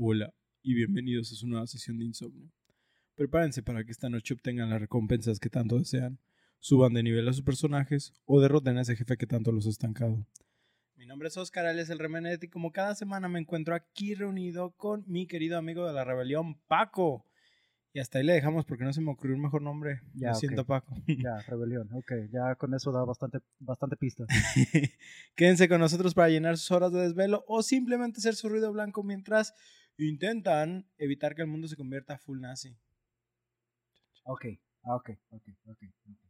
Hola y bienvenidos a su nueva sesión de insomnio. Prepárense para que esta noche obtengan las recompensas que tanto desean, suban de nivel a sus personajes o derroten a ese jefe que tanto los ha estancado. Mi nombre es Oscar Alias el Remenet y como cada semana me encuentro aquí reunido con mi querido amigo de la rebelión, Paco. Y hasta ahí le dejamos porque no se me ocurrió un mejor nombre. Ya, Lo siento, Paco. Ya, rebelión. Ok, ya con eso da bastante, bastante pista. Quédense con nosotros para llenar sus horas de desvelo o simplemente ser su ruido blanco mientras intentan evitar que el mundo se convierta full nazi. Ok, ah, ok, ok, ok. ok.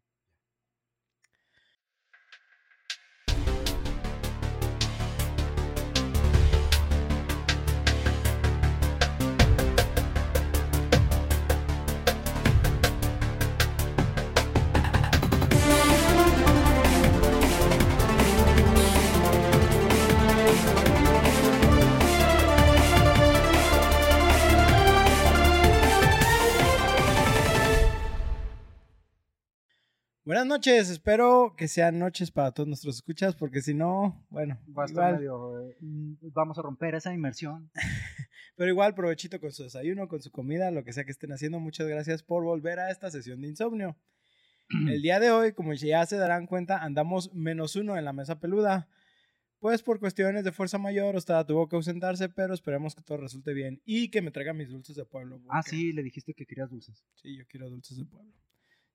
Buenas noches, espero que sean noches para todos nuestros escuchas, porque si no, bueno, Va a estar igual, medio. eh, vamos a romper esa inmersión. pero igual provechito con su desayuno, con su comida, lo que sea que estén haciendo. Muchas gracias por volver a esta sesión de insomnio. El día de hoy, como ya se darán cuenta, andamos menos uno en la mesa peluda. Pues por cuestiones de fuerza mayor, Ostada tuvo que ausentarse, pero esperemos que todo resulte bien y que me traiga mis dulces de pueblo. Ah, sí, le dijiste que querías dulces. Sí, yo quiero dulces de pueblo.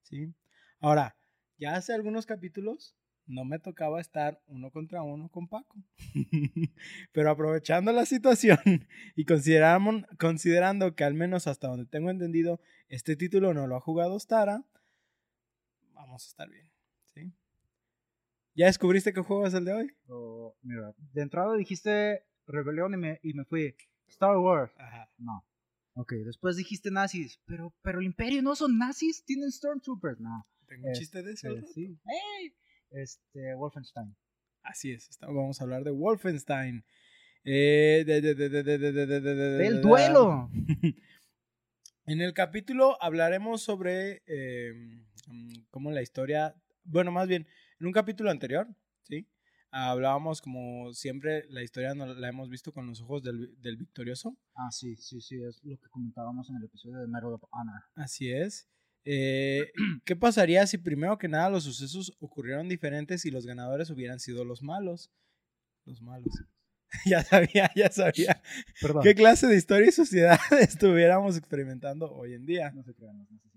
Sí. Ahora, ya hace algunos capítulos no me tocaba estar uno contra uno con Paco. Pero aprovechando la situación y considerando que al menos hasta donde tengo entendido, este título no lo ha jugado Stara, vamos a estar bien. ¿sí? ¿Ya descubriste qué juego es el de hoy? O, mira, de entrada dijiste rebelión y me, y me fui. Star Wars. Ajá. No. Ok, después dijiste nazis, pero, pero el imperio no son nazis, tienen stormtroopers. No. Tengo un chiste de eso. Sí. ¡Hey! Este, Wolfenstein. Así es, vamos a hablar de Wolfenstein. Eh, duelo! en el capítulo hablaremos sobre cómo la historia. Bueno, más bien, en un capítulo anterior Hablábamos como siempre, la historia no la hemos visto con los ojos del, del victorioso. Ah, sí, sí, sí, es lo que comentábamos en el episodio de Medal of Honor. Así es. Eh, ¿Qué pasaría si primero que nada los sucesos ocurrieron diferentes y los ganadores hubieran sido los malos? Los malos. ya sabía, ya sabía. Perdón. ¿Qué clase de historia y sociedad estuviéramos experimentando hoy en día? No se crean, no se.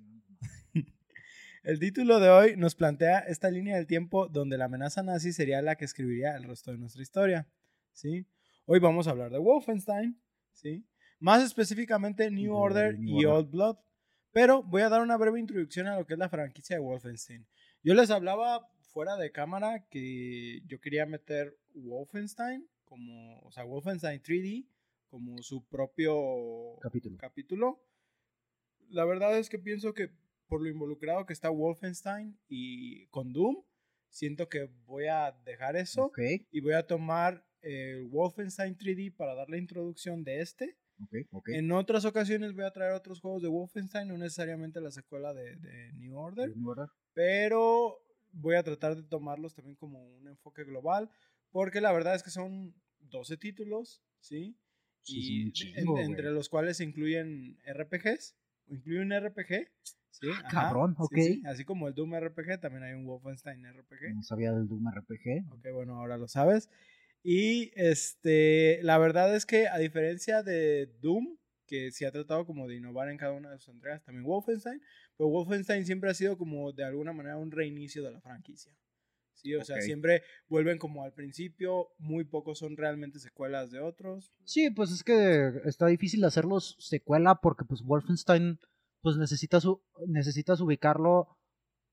El título de hoy nos plantea esta línea del tiempo donde la amenaza nazi sería la que escribiría el resto de nuestra historia. ¿sí? Hoy vamos a hablar de Wolfenstein, ¿sí? más específicamente New De Order y. Old Blood. Pero voy a dar una breve introducción a lo que es la franquicia de Wolfenstein. Yo les hablaba fuera de cámara que yo quería meter Wolfenstein como, o sea, Wolfenstein 3D como su propio Capítulo. capítulo. La verdad es que pienso que por lo involucrado que está Wolfenstein y con Doom, siento que voy a dejar eso Ok, y voy a tomar el Wolfenstein 3D para dar la introducción de este. ok, ok. En otras ocasiones voy a traer otros juegos de Wolfenstein, no necesariamente la secuela de, de New Order, New Order. pero voy a tratar de tomarlos también como un enfoque global, porque la verdad es que son 12 títulos, ¿sí? Sí, y un en- entre los cuales se incluyen RPGs, incluye un RPG, ¿sí? Ah, cabrón, ok. sí, Así como el Doom RPG, también hay un Wolfenstein RPG. No sabía del Doom RPG. Ok, bueno, ahora lo sabes. Y este, la verdad es que a diferencia de Doom, que sí ha tratado como de innovar en cada una de sus entregas, también Wolfenstein, pero Wolfenstein siempre ha sido como de alguna manera un reinicio de la franquicia. Sí, o sea, siempre vuelven como al principio, muy pocos son realmente secuelas de otros. Sí, pues es que está difícil hacerlos secuela porque pues Wolfenstein pues necesitas, necesitas ubicarlo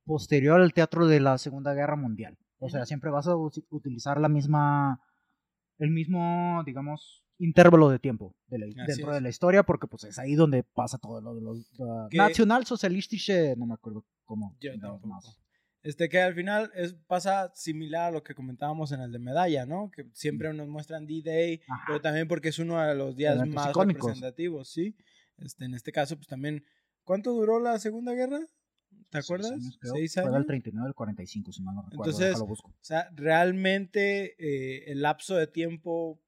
posterior al teatro de la Segunda Guerra Mundial. O sea, siempre vas a utilizar la misma, el mismo, digamos, intervalo de tiempo de la- dentro es. de la historia porque pues es ahí donde pasa todo lo de los uh, no me acuerdo cómo. Yo más. Este que al final es, pasa similar a lo que comentábamos en el de medalla, ¿no? Que siempre nos muestran D-Day, pero también porque es uno de los días más icónicos. representativos, ¿sí? Este, en este caso, pues también, ¿cuánto duró la Segunda Guerra? ¿Te Seis acuerdas? años, creo. ¿Seis Fue años? del 39 al 45, si mal no recuerdo. Entonces, déjalo busco. O sea, realmente eh, el lapso de tiempo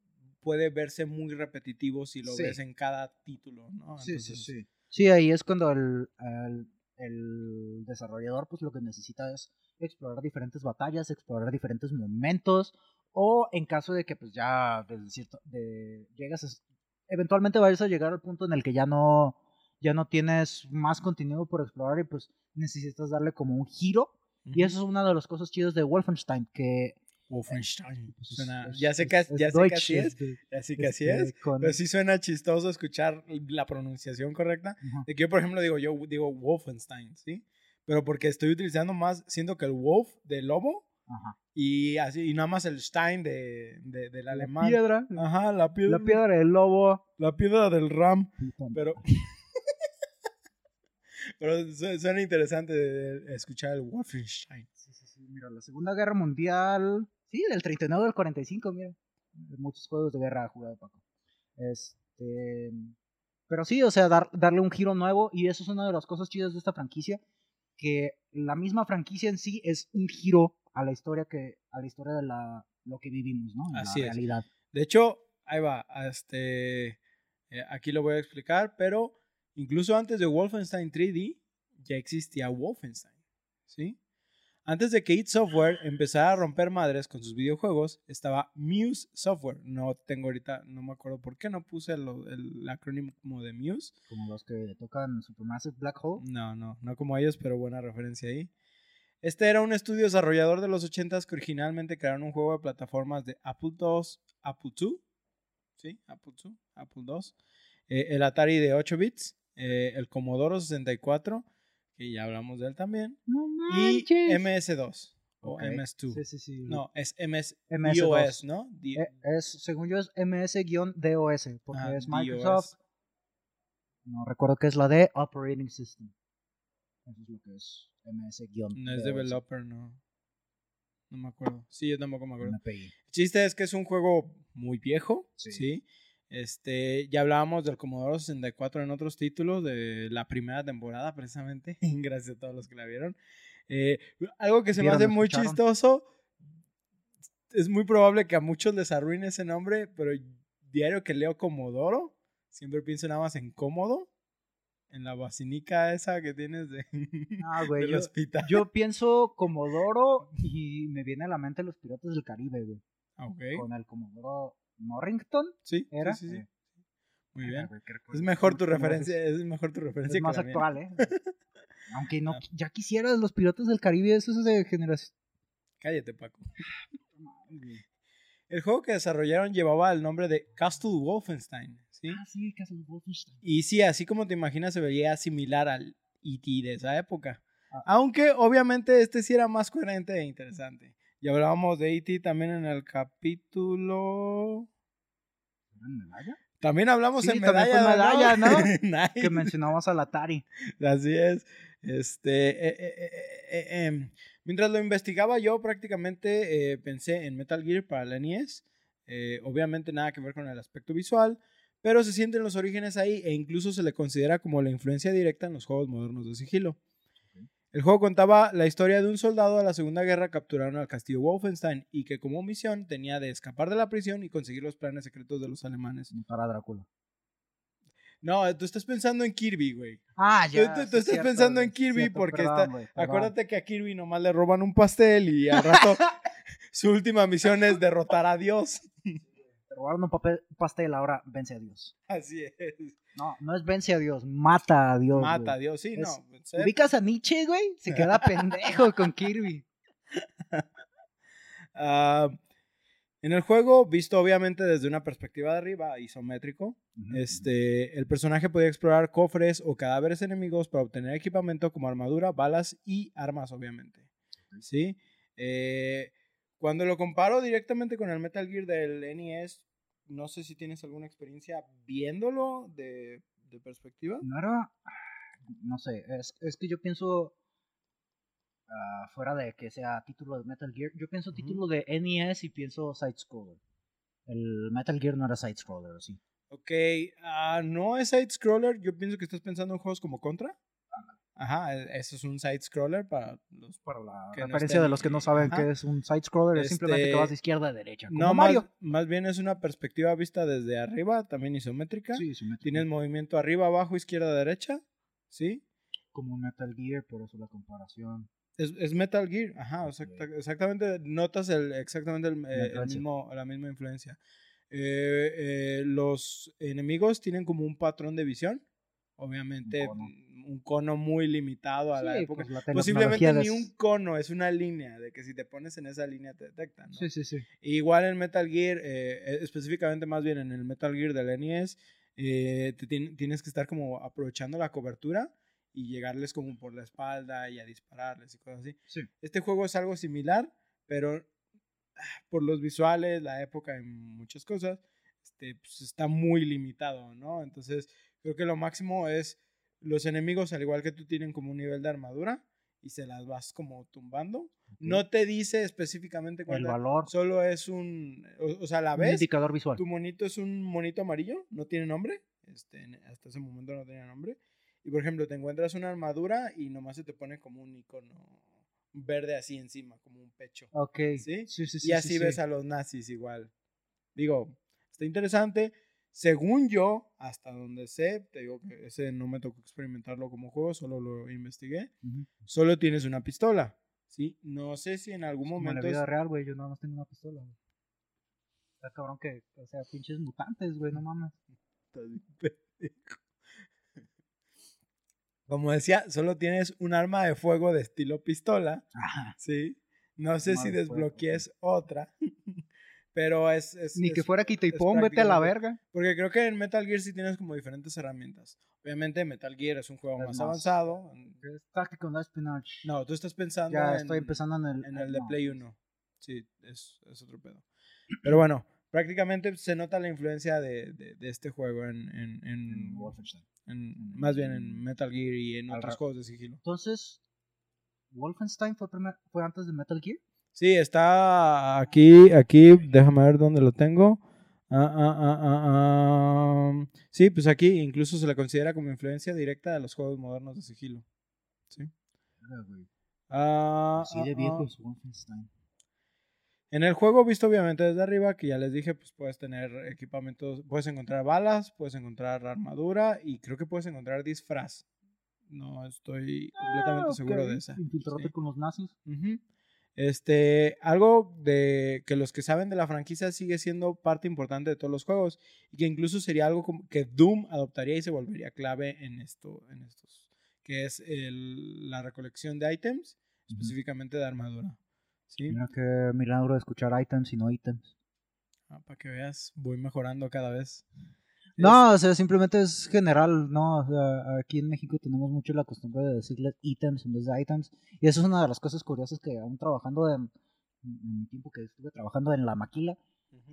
puede verse muy repetitivo si lo Sí. ves en cada título, ¿no? Sí, sí, sí. Sí, ahí es cuando el, el- el desarrollador pues lo que necesita es explorar diferentes batallas, explorar diferentes momentos, o en caso de que pues ya cierto, de, llegas a, eventualmente vayas a llegar al punto en el que ya no, ya no tienes más contenido por explorar y pues necesitas darle como un giro. Y eso es una de las cosas chidas de Wolfenstein, que... Wolfenstein. pues, es- Suena- es- ya sé que, ya sé que así es. Ya sé que así es. Pero sí suena chistoso escuchar la pronunciación correcta. De que yo, por ejemplo, digo, yo digo Wolfenstein, ¿sí? Pero porque estoy utilizando más, siento que el Wolf de lobo y así, y nada más el Stein de, de- del La alemán. piedra, Ajá, la piedra. la piedra del lobo. la piedra del Ram. Pero. pero su- suena interesante escuchar el Wolfenstein. Sí, sí, sí. Mira, la Segunda Guerra Mundial. Sí, del 39 al 45, mira. Muchos juegos de guerra ha jugado Paco. Este. Pero sí, o sea, dar- darle un giro nuevo. Y eso es una de las cosas chidas de esta franquicia. Que la misma franquicia en sí es un giro a la historia que. a la historia de la, lo que vivimos, ¿no? En Así la es. realidad. De hecho, ahí va. Este, eh, aquí lo voy a explicar, pero incluso antes de Wolfenstein 3D ya existía Wolfenstein. ¿Sí? Antes de que id Software empezara a romper madres con sus videojuegos, estaba Muse Software. No tengo ahorita, no me acuerdo por qué no puse lo- el, acrónimo de Muse. Como los que tocan Supermassive Black Hole. No, no, no como ellos, pero buena referencia ahí. Este era un estudio desarrollador de los 80s que originalmente crearon un juego de plataformas de Apple II, Apple II, ¿sí? Apple II, Apple II, eh, el Atari de 8 bits, eh, el Commodore 64, que ya hablamos de él también, No y manches. MS2 o Ok. MS2. Sí, sí, sí. No, es MS, MS2. iOS, ¿no? Eh, es, según yo es MS-DOS, porque ah, es DOS. Microsoft. No recuerdo qué es la de Operating System. Eso es lo que es MS-DOS. No es developer, no. No me acuerdo. Sí, yo tampoco me acuerdo. El chiste es que es un juego muy viejo, Sí. ¿sí? Este, ya hablábamos del Commodore 64 en otros títulos de la primera temporada, precisamente. Gracias a todos los que la vieron. Eh, algo que se me hace muy escucharon. chistoso. Es muy probable que a muchos les arruine ese nombre, pero diario que leo Comodoro, siempre pienso nada más en cómodo. En la basinica esa que tienes de, Ah, güey. del Yo, hospital. yo pienso Comodoro y me viene a la mente los Piratas del Caribe, güey. Ah, ok. Con el Comodoro Norrington. Sí, ¿Era? sí, sí, sí. Eh, Muy bien. Es mejor tu ¿Cómo- cómo referencia, es? mejor tu referencia Es más que la mía. actual, ¿eh? Aunque no, Ah. ya quisieras los Piratas del Caribe, eso es de generación. Cállate, Paco. El juego que desarrollaron llevaba el nombre de Castle Wolfenstein, ¿sí? Ah, sí, Castle Wolfenstein. Y sí, así como te imaginas, se veía similar al E.T. de esa época. Ah. Aunque obviamente este sí era más coherente e interesante. Y hablábamos de E.T. también en el capítulo... ¿Era en medalla? También hablamos Sí, en también medalla, fue medalla, ¿no? Nice. Que mencionabas al Atari. Así es. Este, eh, eh, eh, em, mientras lo investigaba yo prácticamente pensé en Metal Gear para la NES. Obviamente nada que ver con el aspecto visual, pero se sienten los orígenes ahí e incluso se le considera como la influencia directa en los juegos modernos de sigilo. El juego contaba la historia de un soldado de la Segunda Guerra capturaron al castillo Wolfenstein y que como misión tenía de escapar de la prisión y conseguir los planes secretos de los alemanes. Para Drácula. No, tú estás pensando en Kirby, güey. Ah, ya, tú- tú sí, estás cierto, pensando en Kirby cierto, porque perdón, está- Acuérdate que a Kirby nomás le roban un pastel y al rato su última misión es derrotar a Dios. Te robaron un papel, pastel, ahora vence a Dios. Así es. No, no es vence a Dios, mata a Dios. Mata a. Dios, sí, Es- no. sé. ¿Ubicas a Nietzsche, güey? Se queda pendejo con Kirby. Ah, en el juego, visto obviamente desde una perspectiva de arriba, isométrico, este, el personaje podía explorar cofres o cadáveres enemigos para obtener equipamiento como armadura, balas y armas, obviamente. ¿Sí? Eh, cuando lo comparo directamente con el Metal Gear del NES, no sé si tienes alguna experiencia viéndolo de, de perspectiva. Era. No sé, es, es que yo pienso. Ah, fuera de que sea título de Metal Gear, yo pienso título de NES y pienso side-scroller. El Metal Gear no era side-scroller, ¿sí? Ok, ah, no es side-scroller, yo pienso que estás pensando en juegos como Contra. Ajá, e- eso es un side-scroller para los Para la que no referencia de los que no saben Ajá. qué es un side-scroller, es simplemente que Este, vas de izquierda a derecha. Como No, Mario. más, más bien es una perspectiva vista desde arriba, también isométrica. Sí, simétrico. Tienes movimiento arriba, abajo, izquierda, derecha. ¿Sí? como Metal Gear, por eso la comparación. Es, es Metal Gear, ajá, exacta- exactamente, notas el, exactamente el, eh, el mismo, la misma influencia. Eh, eh, los enemigos tienen como un patrón de visión, obviamente cono. un cono muy limitado a la época. pues, la Posiblemente ni un cono, es una línea, de que si te pones en esa línea te detectan. ¿no? Sí, sí, sí. Igual en Metal Gear, eh, eh, específicamente más bien en el Metal Gear del NES, te tien- tienes que estar como aprovechando la cobertura y llegarles como por la espalda y a dispararles y cosas así. Sí. Este juego es algo similar, pero ah, por los visuales, la época y muchas cosas, este, pues, está muy limitado, ¿no? Entonces, creo que lo máximo es los enemigos, al igual que tú, tienen como un nivel de armadura y se las vas como tumbando. No te dice específicamente El cuánto, valor, solo es un, o, o sea, la un ves, indicador visual. tu monito es un monito amarillo, no tiene nombre, este, hasta ese momento no tenía nombre. Y por ejemplo, te encuentras una armadura y nomás se te pone como un icono verde así encima, como un pecho. Ok. ¿Sí? Sí, sí, sí. y así sí, ves a los nazis igual. Digo, está interesante. Según yo, hasta donde sé, te digo que ese no me tocó experimentarlo como juego, solo lo investigué. Solo tienes una pistola, ¿sí? No sé si en algún Como en la momento... vida es- real, güey, yo nada más tengo una pistola. güey. Está cabrón que, o sea, pinches mutantes, güey, no mames. Como decía, solo tienes un arma de fuego de estilo pistola, Ajá. ¿sí? No sé Arma si de fuego, desbloquees otra, pero es... es- Ni que fuera quita y pon, vete a la verga. Porque creo que en Metal Gear sí tienes como diferentes herramientas. Obviamente Metal Gear es un juego Es más, más- avanzado. Táctico, no. No, tú estás pensando ya en, estoy empezando en el. en el de. Play 1. Sí, es, es otro pedo. Pero bueno, prácticamente se nota la influencia de, de- de este juego en, en- en- En Wolfenstein. en- más bien en Metal Gear y en Al otros juegos de sigilo. Entonces, ¿Wolfenstein fue, primer, fue antes de Metal Gear? Sí, está aquí, aquí, déjame ver dónde lo tengo. Ah, ah, ah. Sí, pues aquí incluso se le considera como influencia directa de los juegos modernos de sigilo. Sí. Así de ah. viejos, Wolfenstein. En el juego, visto obviamente desde arriba, que ya les dije, pues puedes tener equipamientos, puedes encontrar balas, puedes encontrar armadura y creo que puedes encontrar disfraz. No estoy completamente Ah, seguro ok. de esa. Infiltrarte Sí. con los nazis. Ujú. Este, algo de que los que saben de la franquicia sigue siendo parte importante de todos los juegos y que incluso sería algo que Doom adoptaría y se volvería clave en esto, en estos, que es el- la recolección de ítems, Ujú. específicamente de armadura. ¿Sí? Mira que milagro de escuchar items y no ítems. Ah, para que veas, voy mejorando cada vez. No, o sea, simplemente es general, ¿no? O sea, aquí en México tenemos mucho la costumbre de decirle ítems en vez de items. Y eso es una de las cosas curiosas que aún trabajando en, en mi tiempo que estuve trabajando en la maquila,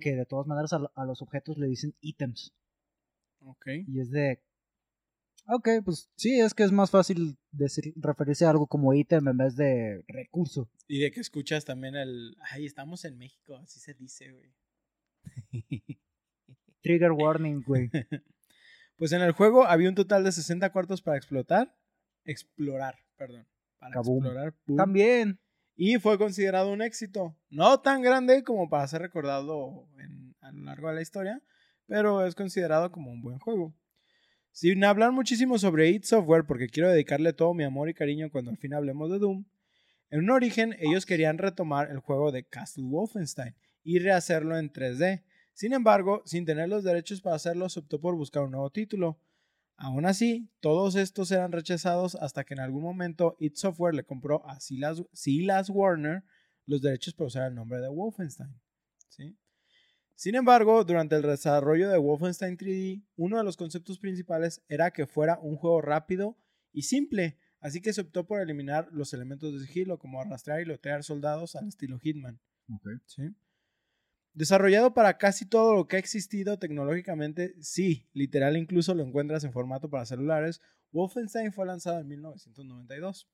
que de todas maneras a, a los objetos le dicen ítems. Ok. Y es de... Ok, pues sí, es que es más fácil decir, referirse a algo como ítem en vez de recurso. Y de que escuchas también el. Ay, estamos en México, así se dice, güey. Trigger warning, güey. Pues en el juego había un total de 60 cuartos para explotar. Explorar, perdón. Para Kaboom. explorar. pum. También. Y fue considerado un éxito. No tan grande como para ser recordado en- a lo largo de la historia, pero es considerado como un buen juego. Sin hablar muchísimo sobre id Software, porque quiero dedicarle todo mi amor y cariño cuando al fin hablemos de Doom, en un origen ellos querían retomar el juego de Castle Wolfenstein y rehacerlo en 3D. Sin embargo, sin tener los derechos para hacerlo, se optó por buscar un nuevo título. Aún así, todos estos eran rechazados hasta que en algún momento id Software le compró a Silas, Silas Warner los derechos para usar el nombre de Wolfenstein. Sin embargo, durante el desarrollo de Wolfenstein 3D, uno de los conceptos principales era que fuera un juego rápido y simple, así que se optó por eliminar los elementos de sigilo como arrastrar y lotear soldados al estilo Hitman. ¿sí? Desarrollado para casi todo lo que ha existido tecnológicamente, sí, literal incluso lo encuentras en formato para celulares, Wolfenstein fue lanzado en 1992.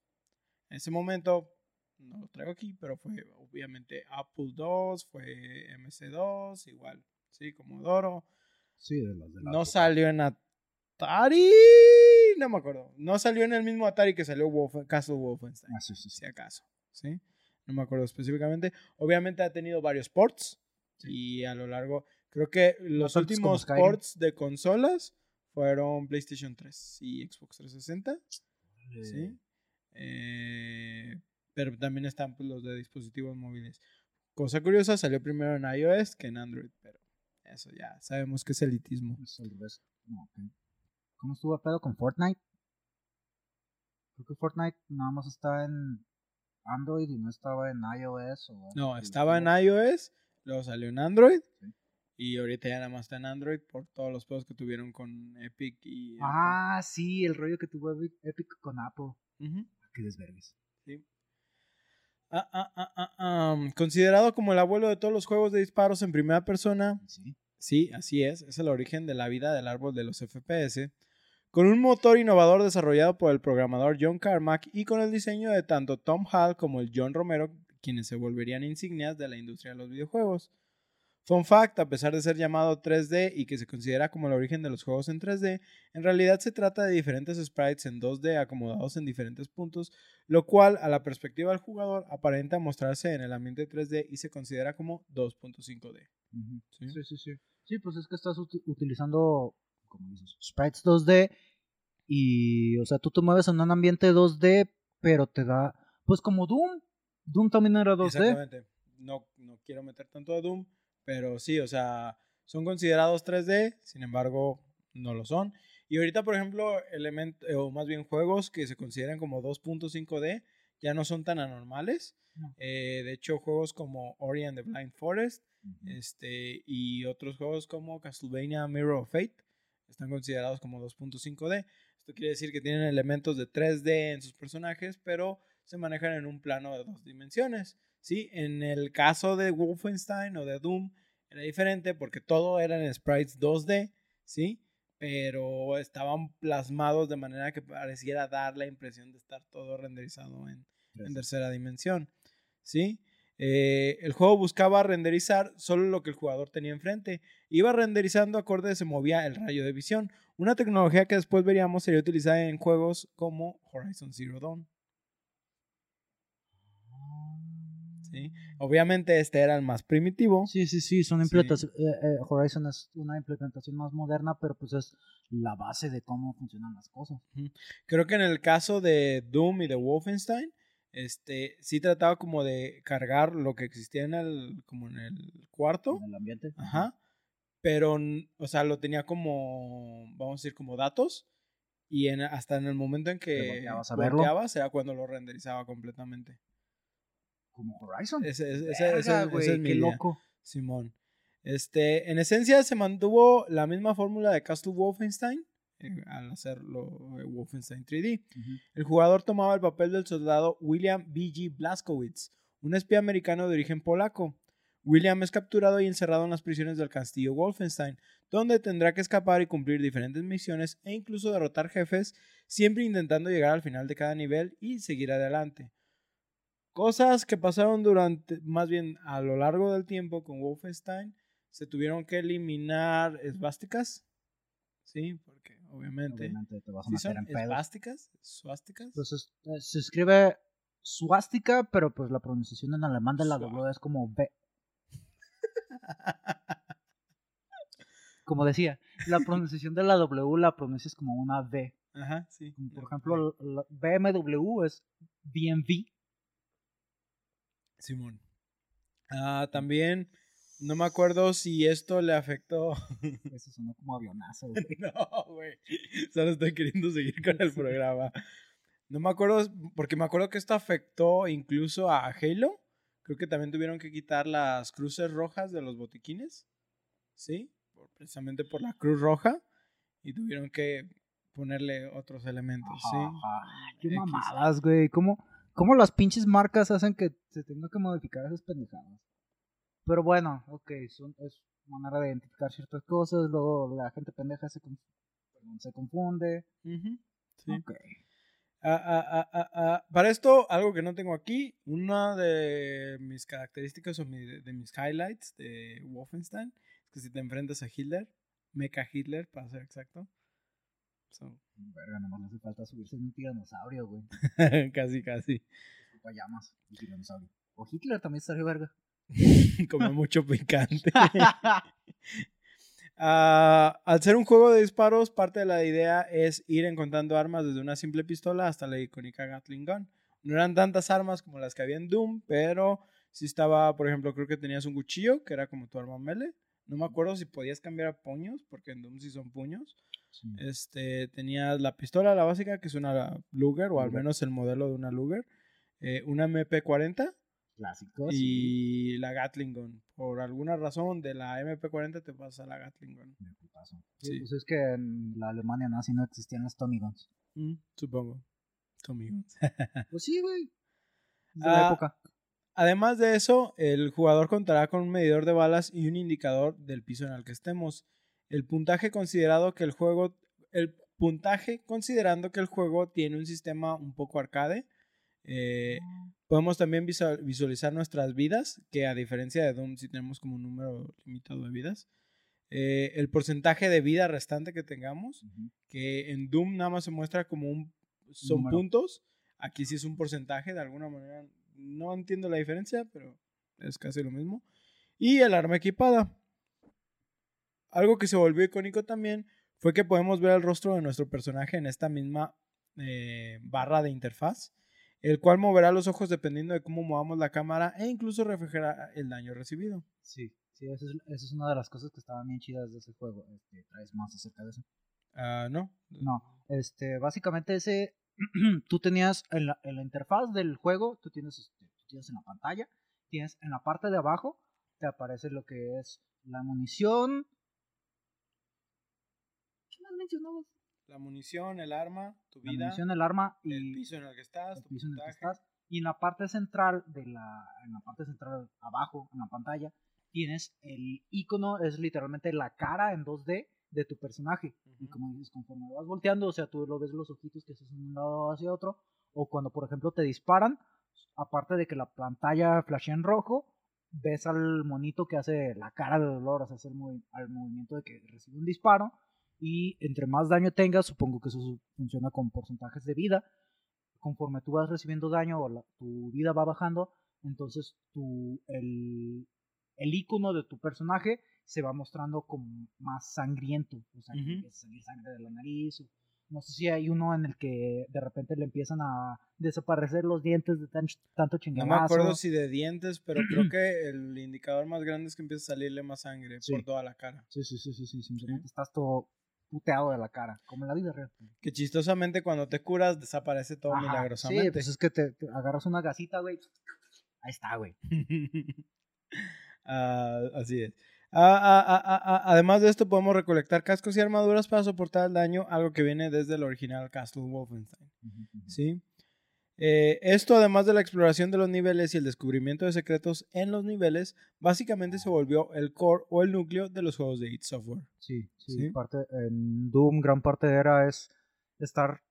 En ese momento, no lo traigo aquí, pero fue obviamente Apple II, fue MC2, igual, sí, Commodore. Sí, de las de la No época. salió en Atari, no me acuerdo. No salió en el mismo Atari que salió Wolf, Castle Wolfenstein. Ah, sí, sí, sí. Si acaso. ¿Sí? No me acuerdo específicamente. Obviamente ha tenido varios ports. Y a lo largo. Creo que los últimos ports de consolas fueron PlayStation 3 y Xbox 360. ¿sí? Eh, pero también están pues, los de dispositivos móviles. Cosa curiosa, salió primero en iOS que en Android, pero eso ya sabemos que es elitismo. ¿Cómo estuvo el pedo con Fortnite? Creo que Fortnite nada más está en Android y no estaba en iOS. O No, estaba en iOS, luego salió en Android Sí. y ahorita ya nada más está en Android por todos los juegos que tuvieron con Epic y... Apple. Ah, sí, el rollo que tuvo Epic, con Apple. Ujú. Qué desvergues. Ah, ah, ah, ah, ah, Considerado como el abuelo de todos los juegos de disparos en primera persona, Sí. Sí, así es. Es el origen de la vida del árbol de los FPS. Con un motor innovador desarrollado por el programador John Carmack y con el diseño de tanto Tom Hall como el John Romero, quienes se volverían insignias de la industria de los videojuegos. Fun fact, a pesar de ser llamado 3D y que se considera como el origen de los juegos en 3D, en realidad se trata de diferentes sprites en 2D acomodados en diferentes puntos, lo cual a la perspectiva del jugador aparenta mostrarse en el ambiente 3D y se considera como 2.5D. Ujú. ¿sí? Sí, sí, sí. Sí, pues es que estás uti- utilizando, como dices, sprites 2D y, o sea, tú te mueves en un ambiente 2D, pero te da, pues como Doom. Doom también era 2D. Exactamente. No, no quiero meter tanto a Doom, pero sí, o sea, son considerados 3D, sin embargo, no lo son. Y ahorita, por ejemplo, elementos, o más bien juegos que se consideran como 2.5D, ya no son tan anormales. No. Eh, de hecho, juegos como Ori and the Blind Forest este, y otros juegos como Castlevania Mirror of Fate están considerados como 2.5D. Esto quiere decir que tienen elementos de 3D en sus personajes, pero se manejan en un plano de dos dimensiones. ¿Sí? En el caso de Wolfenstein o de Doom era diferente porque todo eran sprites 2D, ¿sí? pero estaban plasmados de manera que pareciera dar la impresión de estar todo renderizado en, en tercera dimensión. ¿sí? Eh, el juego buscaba renderizar solo lo que el jugador tenía enfrente. Iba renderizando acorde se movía el rayo de visión, una tecnología que después veríamos sería utilizada en juegos como Horizon Zero Dawn. ¿Sí? Obviamente este era el más primitivo. Sí, sí, sí, son Sí. implementaciones. Horizon es una implementación más moderna, pero pues es la base de cómo funcionan las cosas. Creo que en el caso de Doom y de Wolfenstein, este, sí trataba como de cargar lo que existía en el, como en el cuarto. En el ambiente. Ajá. Pero, o sea, lo tenía como, vamos a decir, como datos. Y en, hasta en el momento en que volteabas a verlo. era cuando lo renderizaba completamente. Como Horizon. Ese, es mi qué idea, loco. Simón. Este, en esencia se mantuvo la misma fórmula de Castle Wolfenstein eh, al hacerlo eh, Wolfenstein 3D. Ujú. El jugador tomaba el papel del soldado William B.G. Blazkowicz, un espía americano de origen polaco. William es capturado y encerrado en las prisiones del castillo Wolfenstein, donde tendrá que escapar y cumplir diferentes misiones e incluso derrotar jefes, siempre intentando llegar al final de cada nivel y seguir adelante. Cosas que pasaron durante, más bien a lo largo del tiempo con Wolfenstein, se tuvieron que eliminar esvásticas, sí, porque obviamente, Obviamente te vas a ¿sí son esvásticas, suásticas. Pues es- eh, se escribe suástica, pero pues la pronunciación en alemán de la W es como B. Como decía, la pronunciación de la W la pronuncias como una V. Ajá, sí. Como Por ejemplo, la BMW es BMV. Simón. Ah, también no me acuerdo si esto le afectó. Eso sonó como avionazo. güey. no, güey. Solo estoy queriendo seguir con el programa. No me acuerdo, porque me acuerdo que esto afectó incluso a Halo. Creo que también tuvieron que quitar las cruces rojas de los botiquines. ¿Sí? Precisamente por la cruz roja. Y tuvieron que ponerle otros elementos, ¿sí? Ajá. Qué mamadas, güey. ¿Cómo, ¿Cómo las pinches marcas hacen que se tenga que modificar esas pendejadas? Pero bueno, ok, son, es manera de identificar ciertas cosas. Luego la gente pendeja se, se confunde. Ujú, sí. Ok. Ah, ah, ah, ah, ah. Para esto, algo que no tengo aquí, una de mis características o mi- de, mis highlights de Wolfenstein es que si te enfrentas a Hitler, Mecha Hitler para ser exacto, So, Verga, nomás le hace falta subirse en un tiranosaurio, güey. casi, casi. Llamas, un tiranosaurio. O Hitler también estaría verga. Come mucho picante. Ah, al ser un juego de disparos, parte de la idea es ir encontrando armas desde una simple pistola hasta la icónica Gatling Gun. No eran tantas armas como las que había en Doom, pero sí estaba, por ejemplo, creo que tenías un cuchillo, que era como tu arma melee. No me acuerdo si podías cambiar a puños, porque en Doom sí son puños. Sí. Este, tenías la pistola, la básica, que es una Luger, o al menos el modelo de una Luger. eh, una MP40 Clásicos. sí. y la Gatling Gun. Por alguna razón, de la MP40 te pasas a la Gatling Gun. Sí. Sí, Pues es que en la Alemania nazi no existían las Tommy Guns. Mm, supongo. Tommy Guns. Pues sí, güey. De Ah, la época. Además de eso, el jugador contará con un medidor de balas y un indicador del piso en el que estemos. El puntaje considerado que el juego. El puntaje considerando que el juego tiene un sistema un poco arcade. eh, podemos también visual- visualizar nuestras vidas, que a diferencia de Doom, si tenemos como un número limitado de vidas. Eh, el porcentaje de vida restante que tengamos, que en Doom nada más se muestra como un... Son Número. puntos, aquí sí es un porcentaje, de alguna manera no entiendo la diferencia, pero es casi lo mismo. Y el arma equipada. Algo que se volvió icónico también fue que podemos ver el rostro de nuestro personaje en esta misma eh, barra de interfaz, el cual moverá los ojos dependiendo de cómo movamos la cámara e incluso reflejará el daño recibido. Sí, sí, esa es, una de las cosas que estaban bien chidas de ese juego. Este, ¿Traes más acerca de eso? Ah, ¿No? No, este, básicamente ese, tú tenías en la, en la interfaz del juego, tú tienes, este, tú tienes en la pantalla, tienes en la parte de abajo, te aparece lo que es la munición. La munición, el arma, tu La vida, munición, el arma y el piso en el que estás, el tu piso en el que estás. Y en la parte central de la, en la parte central abajo, en la pantalla, tienes el icono, es literalmente la cara en 2D de tu personaje. Y Ujú. como dices, conforme vas volteando, o sea, tú lo ves los ojitos que se hacen de un lado hacia otro, o cuando, por ejemplo, te disparan, aparte de que la pantalla flashea en rojo, ves al monito que hace la cara de dolor, o sea, hace el movi- al movimiento de que recibe un disparo, y entre más daño tengas, supongo que eso funciona con porcentajes de vida, conforme tú vas recibiendo daño o la- tu vida va bajando, entonces tu, el, el icono de tu personaje se va mostrando como más sangriento, o sea, que Ujú. empieza a salir sangre de la nariz. o- no sé si hay uno en el que de repente le empiezan a desaparecer los dientes de tan, tanto No chingadazo. me acuerdo si de dientes, pero creo que el indicador más grande es que empieza a salirle más sangre Sí. por toda la cara. Sí, sí, sí, sí, sí, simplemente estás todo puteado de la cara, como en la vida real. Que chistosamente cuando te curas desaparece todo Ajá, milagrosamente. Sí, pues es que te, te agarras una gasita, güey. Ahí está, güey. Ah, así es. Ah, ah, ah, ah, ah, además de esto, podemos recolectar cascos y armaduras para soportar el daño, algo que viene desde el original Castle Wolfenstein. ¿sí? Eh, esto, además de la exploración de los niveles y el descubrimiento de secretos en los niveles, básicamente se volvió el core o el núcleo de los juegos de id Software. Sí, sí, Sí. Parte, en Doom gran parte era es estar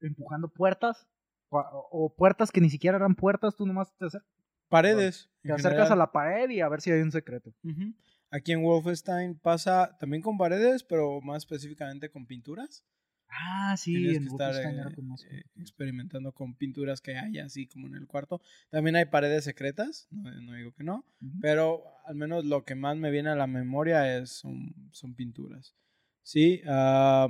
empujando puertas o puertas que ni siquiera eran puertas, tú nomás te, acer- Paredes. te acercas a la pared y a ver si hay un secreto. Aquí en Wolfenstein pasa también con paredes, pero más específicamente con pinturas. Ah, sí, Tienes que estar eh, eh, experimentando con pinturas que hay así como en el cuarto. También hay paredes secretas, no, no digo que no, pero al menos lo que más me viene a la memoria es, son, son pinturas. Sí, ña,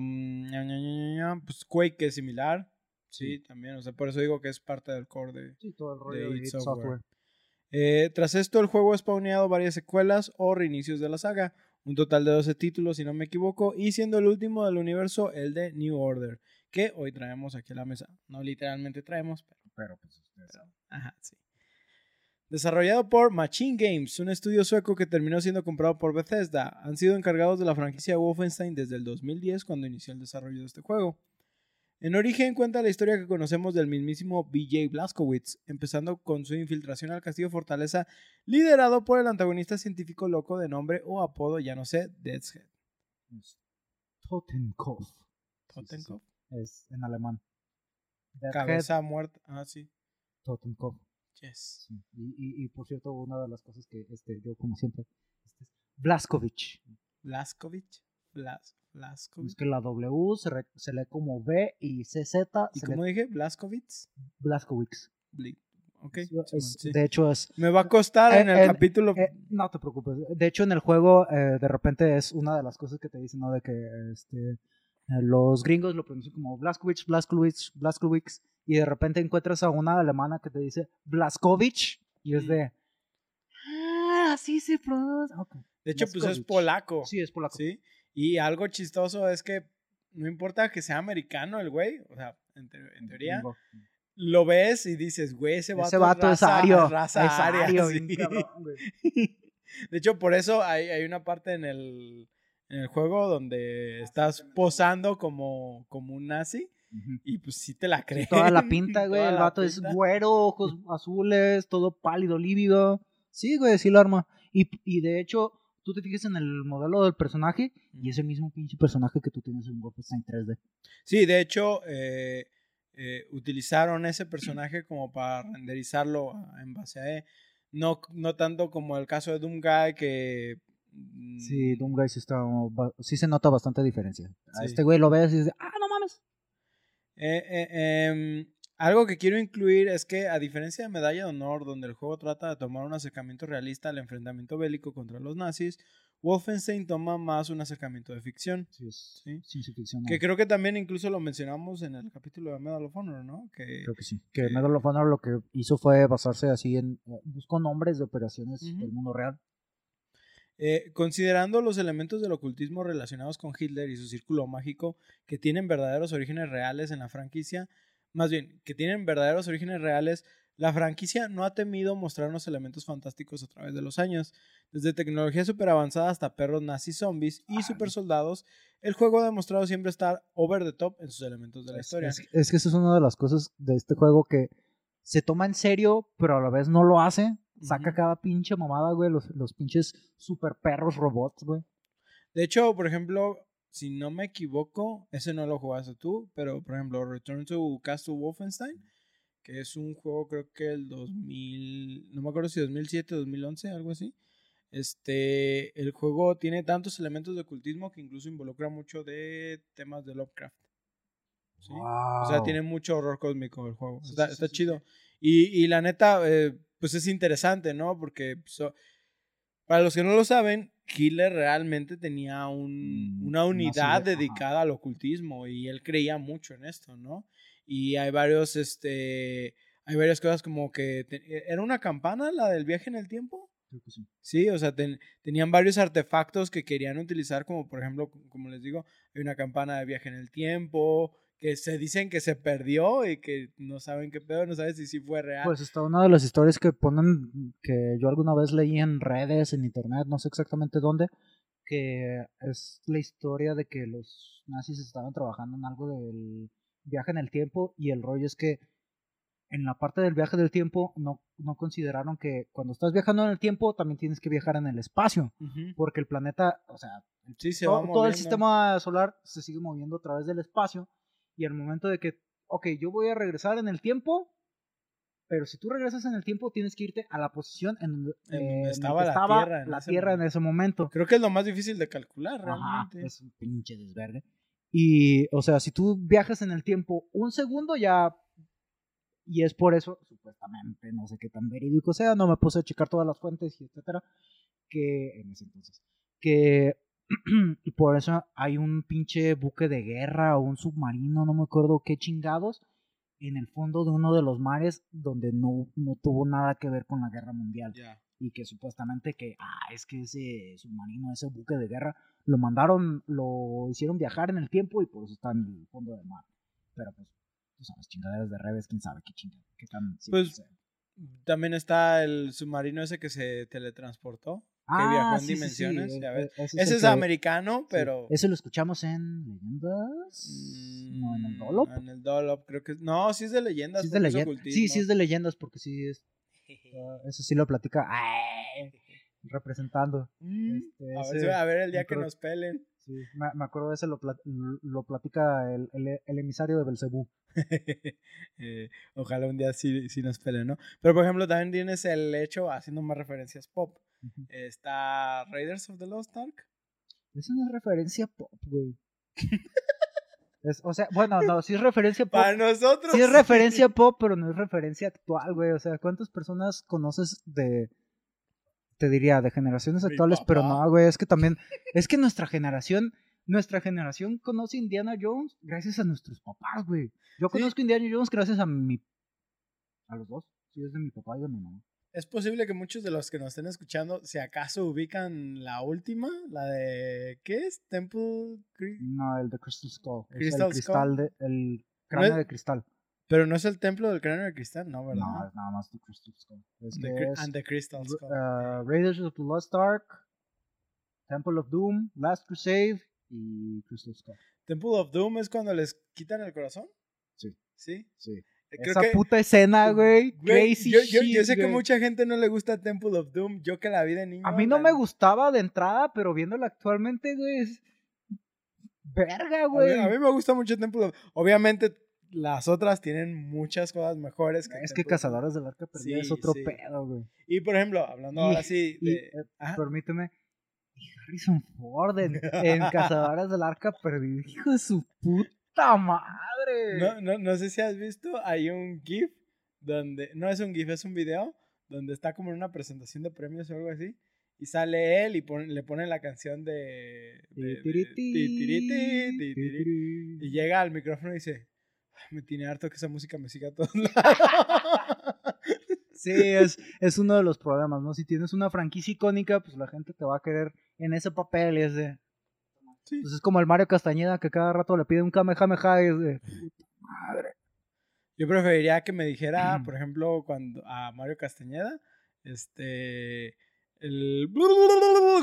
pues Quake es similar, sí, también, o sea, por eso digo que es parte del core de, Sí, todo el rollo de de Software. Software. Eh, tras esto, el juego ha spawneado varias secuelas o reinicios de la saga, un total de 12 títulos, si no me equivoco, y siendo el último del universo el de New Order, que hoy traemos aquí a la mesa. No literalmente traemos, pero. Pero pues ustedes. Ajá, sí. Desarrollado por Machine Games, un estudio sueco que terminó siendo comprado por Bethesda, han sido encargados de la franquicia Wolfenstein desde el 2010 cuando inició el desarrollo de este juego. En origen cuenta la historia que conocemos del mismísimo BJ Blazkowicz, empezando con su infiltración al castillo fortaleza liderado por el antagonista científico loco de nombre o apodo, ya no sé, Death's Head. Es Totenkopf. Totenkopf. Es en alemán. Cabeza muerta. Ah, sí. Totenkopf. Yes. Sí. Y, y, y por cierto, una de las cosas que este, yo, como siempre, este es Blaskovich. Blazkowicz. Blas, Es que la W se, re- se lee como B y CZ ¿Y lee dije? Blaskowitz. Blaskowicz. Bli- Ok. Es- Simón, sí. De hecho es... Me va a costar Eh, en el el- capítulo. eh, no te preocupes. De hecho en el juego eh, de repente es una de las cosas que te dicen, ¿no? De que este, eh, los gringos lo pronuncian como Blaskowicz, Blaskowicz, Blaskowicz. Y de repente encuentras a una alemana que te dice Blaskovich. Y es de... Ah, así se pronuncia. Ok. de hecho, pues es polaco. Sí, es polaco. Sí. Y algo chistoso es que no importa que sea americano el güey, o sea, en, te- en teoría, lo ves y dices, güey, ese vato, Ese vato es raza, ario. raza es aria, ario, sí. cabrón, güey. De hecho, por eso hay, hay una parte en el, en el juego donde estás posando como, como un nazi y pues sí te la crees. toda la pinta, güey. El vato es güero, ojos azules, todo pálido, lívido. Sí, güey, sí lo arma. Y, y de hecho, tú te fijas en el modelo del personaje y es el mismo pinche personaje que tú tienes en Wolfenstein 3D. Sí, de hecho, eh, eh, utilizaron ese personaje como para renderizarlo a- en base a E. No, no tanto como el caso de Doomguy que... mm, Sí, Doomguy sí, está, sí se nota bastante diferencia. A Sí. este güey lo ves y dices, ah, no mames. Eh, eh, em, algo que quiero incluir es que, a diferencia de Medalla de Honor, donde el juego trata de tomar un acercamiento realista al enfrentamiento bélico contra los nazis, Wolfenstein toma más un acercamiento de ficción. Sí, es Sí. ciencia ficción. Que creo que también incluso lo mencionamos en el capítulo de Medal of Honor, ¿no? Que, Creo que sí. Que que- Medal of Honor lo que hizo fue basarse así en. eh, buscó nombres de operaciones del mundo real. Eh, considerando los elementos del ocultismo relacionados con Hitler y su círculo mágico que tienen verdaderos orígenes reales en la franquicia, más bien, que tienen verdaderos orígenes reales, la franquicia no ha temido mostrarnos elementos fantásticos a través de los años. Desde tecnología super avanzada hasta perros nazis zombies y super soldados, el juego ha demostrado siempre estar over the top en sus elementos de la historia. Es, es que eso es una de las cosas de este juego que se toma en serio, pero a la vez no lo hace. Saca cada pinche mamada, güey. Los, los pinches super perros robots, güey. De hecho, por ejemplo, si no me equivoco, ese no lo jugaste tú, pero por ejemplo, Return to Castle Wolfenstein, que es un juego creo que el 2000, no me acuerdo si 2007, 2011, algo así. Este, el juego tiene tantos elementos de ocultismo que incluso involucra mucho de temas de Lovecraft. ¿sí? O sea, tiene mucho horror cósmico el juego. Sí, está sí, chido. Y, y la neta, eh, pues es interesante, ¿no? Porque so- para los que no lo saben, Hitler realmente tenía un- Mm, una unidad dedicada al ocultismo y él creía mucho en esto, ¿no? Y hay varios, este, hay varias cosas como que te- era una campana la del viaje en el tiempo. Creo que sí. Sí, o sea, ten- tenían varios artefactos que querían utilizar, como por ejemplo, como les digo, hay una campana de viaje en el tiempo, que se dicen que se perdió y que no saben qué pedo, no sabes si sí fue real. Pues está una de las historias que ponen, que yo alguna vez leí en redes, en internet, no sé exactamente dónde, que es la historia de que los nazis estaban trabajando en algo del viaje en el tiempo y el rollo es que en la parte del viaje del tiempo no, no consideraron que cuando estás viajando en el tiempo también tienes que viajar en el espacio, porque el planeta, o sea, Sí, se todo, el sistema solar se sigue moviendo a través del espacio y al momento de que, ok, yo voy a regresar en el tiempo, pero si tú regresas en el tiempo tienes que irte a la posición en donde, En eh, estaba la estaba Tierra en la ese Tierra en momento. ese momento. Creo que es lo más difícil de calcular Ajá, realmente. es un pinche desvergue. Y, o sea, si tú viajas en el tiempo un segundo ya... Y es por eso, supuestamente, no sé qué tan verídico sea, no me puse a checar todas las fuentes y etcétera, que en ese entonces, que y por eso hay un pinche buque de guerra o un submarino, no me acuerdo qué chingados, en el fondo de uno de los mares donde no, no tuvo nada que ver con la guerra mundial y que supuestamente que, ah, es que ese submarino, ese buque de guerra, lo mandaron, lo hicieron viajar en el tiempo y por eso está en el fondo del mar. Pero pues, tú sabes, chingaderas de revés, quién sabe qué chingada, qué tan... Pues, sea. También está el submarino ese que se teletransportó, que viajó en dimensiones. eh, ya ves. eh, ese es que- americano, sí, pero... Ese lo escuchamos en Leyendas. no, en el Mm, Dolop. En el Dolop, creo que... No, sí es de leyendas. Sí, es de leyendas. Sí, sí, es de leyendas porque sí es. ah, eso sí lo platica. ay, representando. Mm, Este, a, ver, ese- si- a ver el día que nos pelen. Sí, me, me acuerdo de ese, lo, plat- lo platica el, el, el emisario de Belcebú. Eh, ojalá un día sí, sí nos peleen, ¿no? Pero por ejemplo, también tienes el hecho, haciendo más referencias pop. Está Raiders of the Lost Ark. Es referencia pop, güey. Es- o sea, bueno, no, sí es referencia pop. Para nosotros. Sí es referencia pop, pero no es referencia actual, güey. O sea, ¿cuántas personas conoces de, te diría, de generaciones actuales? Pero no, güey, es que también, es que nuestra generación, nuestra generación conoce Indiana Jones gracias a nuestros papás, güey. Yo Sí. conozco Indiana Jones gracias a mi, a los dos. Sí, es de mi papá y de mi mamá. Es posible que muchos de los que nos estén escuchando, si acaso ubican la última, la de. ¿Qué es? Temple. No, el de Crystal Skull. Es el cristal, de, el cráneo es- de cristal. Pero no es el templo del cráneo de cristal, ¿no? ¿verdad? No, es nada más de Crystal Skull. Es The que es, and the Crystal Skull. uh, Raiders of the Lost Ark, Temple of Doom, Last Crusade y Crystal Skull. Temple of Doom es cuando les quitan el corazón. Sí. ¿Sí? Sí. Creo Esa que. puta escena, güey. Crazy yo, yo, yo shit, sé que mucha gente no le gusta Temple of Doom. Yo que la vi de niño. A mí no la- me gustaba de entrada, pero viéndola actualmente, güey, es... Verga, A mí, güey. a mí me gusta mucho Temple of Obviamente, las otras tienen muchas cosas mejores. Que Es que Doom. Cazadores del Arca Perdida es Sí, otro sí. pedo, güey. Y por ejemplo, hablando Y- ahora sí y, de. eh, Ajá. Permíteme. Y Harrison Ford en, en Cazadores del Arca Perdida. Hijo de su puta madre. No, no, no sé si has visto, hay un GIF donde, no es un GIF, es un video donde está como en una presentación de premios o algo así. Y sale él y le pone la canción de... de-. Y llega al micrófono y dice, "Ah, me tiene harto que esa música me siga a todos lados. Sí, es, es uno de los problemas, ¿no? Si tienes una franquicia icónica, pues la gente te va a querer en ese papel y es de... Sí. Pues es como el Mario Castañeda que cada rato le pide un Kamehameha y es de... Yo preferiría que me dijera, por ejemplo, cuando a Mario Castañeda, este el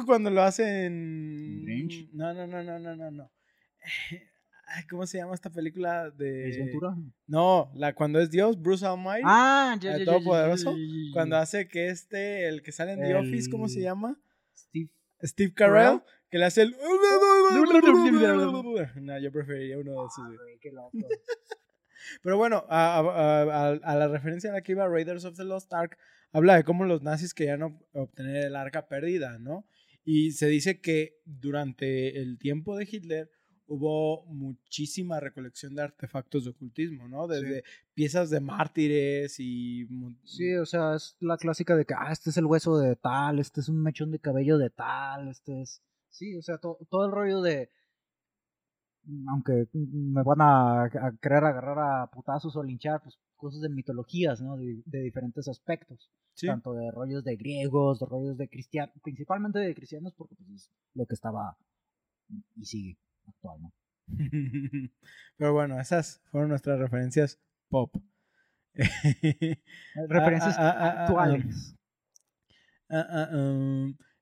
cuando lo hacen. No, no, no, no, no, no, no. ¿Cómo se llama esta película de ¿Es Ventura? No, la cuando es Dios, Bruce Almighty, Ah, ya, ¿El ya, ya, Todopoderoso? cuando hace que este el que sale en The Office, ¿cómo se llama? Steve... Steve Carell, que le hace el No, yo preferiría uno de esos. Ah, güey. güey, qué loco. Pero bueno, a, a- a- a la referencia a la que iba Raiders of the Lost Ark, habla de cómo los nazis querían ob- obtener el arca perdida, ¿no? Y se dice que durante el tiempo de Hitler hubo muchísima recolección de artefactos de ocultismo, ¿no? Desde piezas de mártires y... Sí, o sea, es la clásica de que, ah, este es el hueso de tal, este es un mechón de cabello de tal, este es... Sí, o sea, to- todo el rollo de... Aunque me van a, a querer agarrar a putazos o linchar, pues cosas de mitologías, ¿no? De, de diferentes aspectos. Sí. Tanto de rollos de griegos, de rollos de cristianos, principalmente de cristianos, porque pues es lo que estaba y sigue actual, ¿no? Pero bueno, esas fueron nuestras referencias pop. Referencias actuales.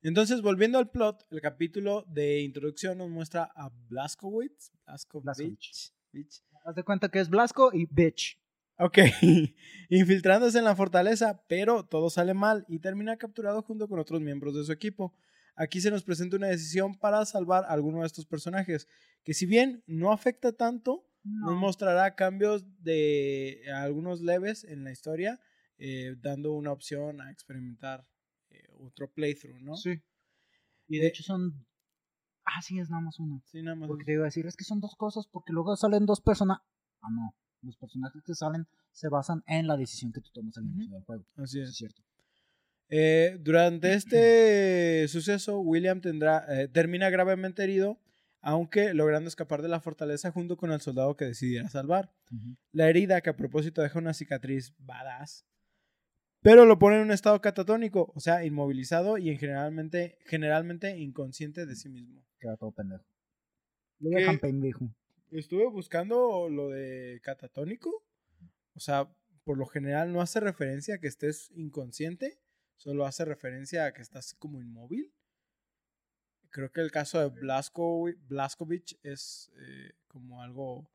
Entonces, volviendo al plot, el capítulo de introducción nos muestra a Blaskowitz. Blaskowitz. Bitch. Haz de cuenta que es Blasco y Bitch. Ok, infiltrándose en la fortaleza, pero todo sale mal y termina capturado junto con otros miembros de su equipo. Aquí se nos presenta una decisión para salvar a alguno de estos personajes, que si bien no afecta tanto, nos mostrará cambios de algunos leves en la historia, eh, dando una opción a experimentar eh, otro playthrough, ¿no? Sí. Y Eh, de hecho son. Ah, sí, es nada más uno. Sí, nada más. Porque te iba a decir, es que son dos cosas, porque luego salen dos personajes. Ah, no. Los personajes que salen se basan en la decisión que tú tomas al inicio del juego. Así es. es cierto. Eh, durante este suceso, William tendrá, eh, termina gravemente herido, aunque logrando escapar de la fortaleza junto con el soldado que decidiera salvar. La herida, que a propósito deja una cicatriz badass, pero lo pone en un estado catatónico, o sea, inmovilizado y en generalmente, generalmente inconsciente de sí mismo. Queda todo pendejo. Lo ¿Qué? dejan pendejo. Estuve buscando lo de catatónico, o sea, por lo general no hace referencia a que estés inconsciente, solo hace referencia a que estás como inmóvil. Creo que el caso de Blasko, Blaskovich es eh, como algo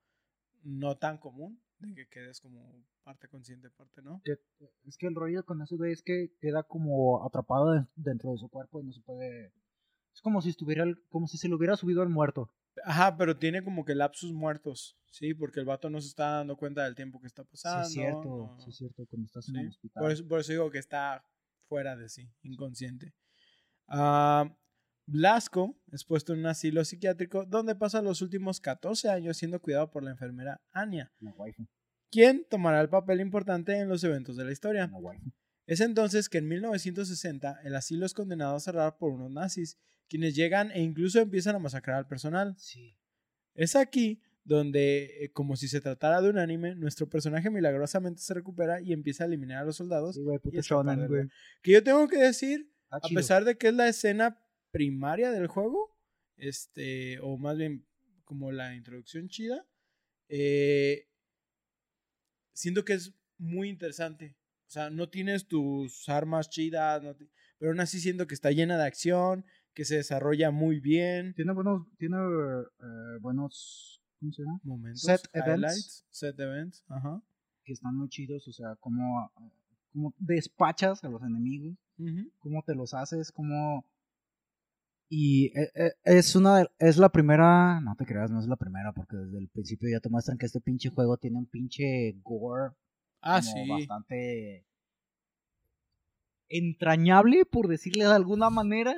no tan común, de que quedes como parte consciente, parte no. Que- Es que el rollo con ese güey es que queda como atrapado de- dentro de su cuerpo y no se puede. Es como si estuviera, como si se le hubiera subido al muerto. Ajá, pero tiene como que lapsus muertos, ¿sí? Porque el vato no se está dando cuenta del tiempo que está Sí, pasando. es cierto, no- sí, es cierto, cuando estás en Sí, el hospital. Por eso, por eso digo que está fuera de sí, inconsciente. Ah, Blasco es puesto en un asilo psiquiátrico donde pasa los últimos 14 años siendo cuidado por la enfermera Anya, waifu. quien tomará el papel importante en los eventos de la historia. Es entonces que en 1960 el asilo es condenado a cerrar por unos nazis, quienes llegan e incluso empiezan a masacrar al personal. Sí. Es aquí donde, eh, como si se tratara de un anime, nuestro personaje milagrosamente se recupera y empieza a eliminar a los soldados. Sí, shonen, güey. Que yo tengo que decir, Está a pesar de que es la escena primaria del juego, este, o más bien como la introducción chida, eh, siento que es muy interesante. O sea, no tienes tus armas chidas, no pero aún así siento que está llena de acción, que se desarrolla muy bien. Tiene buenos, tiene eh, buenos, ¿cómo se llama? Momentos, Set events. set events, ajá. Que están muy chidos, o sea, cómo, cómo despachas a los enemigos, Ujú. cómo te los haces, cómo... Y eh, eh, es una de- es la primera, no te creas, no es la primera, porque desde el principio ya te muestran que este pinche juego tiene un pinche gore Ah, como sí. bastante entrañable, por decirle de alguna manera.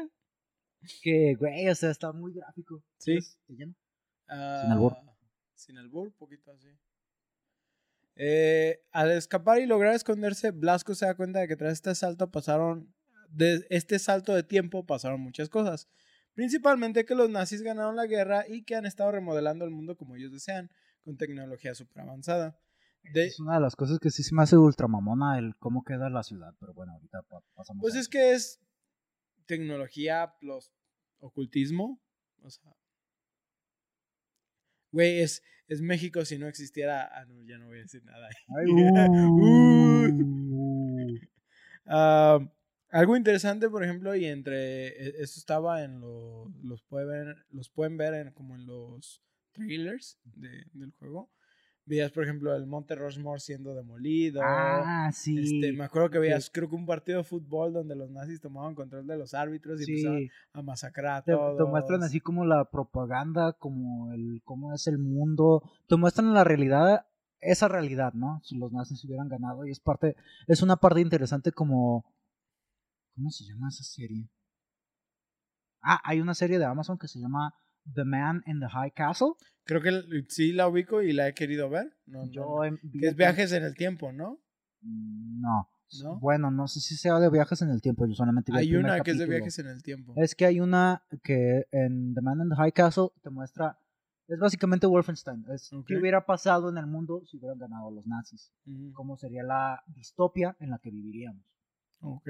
Que, güey, o sea, está muy gráfico. Sí. Sin albur. Sin albur, poquito así. Eh, al escapar y lograr esconderse, Blasco se da cuenta de que tras este salto pasaron. De este salto de tiempo pasaron muchas cosas. Principalmente que los nazis ganaron la guerra y que han estado remodelando el mundo como ellos desean, con tecnología súper avanzada. De- Es una de las cosas que sí se me hace ultramamona el cómo queda la ciudad, pero bueno, ahorita pa- pasamos. Pues a es que es tecnología plus ocultismo. O sea. Güey, es, es México si no existiera. Ah, no, ya no voy a decir nada. Ay, uh. Ah, algo interesante, por ejemplo, y entre. e- Esto estaba en los. Los, puede ver- los pueden ver en, como en los trailers de- del juego. Veías, por ejemplo, el Monte Rushmore siendo demolido. Ah, sí. Este, me acuerdo que veías, creo que un partido de fútbol donde los nazis tomaban control de los árbitros y empezaban sí. a masacrar a Te, todos. te muestran así como la propaganda, como el cómo es el mundo. Te muestran la realidad, esa realidad, ¿no? Si los nazis hubieran ganado. Y es parte, es una parte interesante como. ¿Cómo se llama esa serie? Ah, hay una serie de Amazon que se llama The Man in the High Castle. Creo que sí la ubico y la he querido ver. No, Yo no. Que es viajes en el tiempo, ¿no? No. ¿No? Bueno, no sé si sea de viajes en el tiempo. Yo solamente vi Hay una que es de viajes en el tiempo. Es que hay una que en The Man in the High Castle te muestra. Es básicamente Wolfenstein. Es qué hubiera pasado en el mundo si hubieran ganado los nazis. Cómo sería la distopia en la que viviríamos. Ok.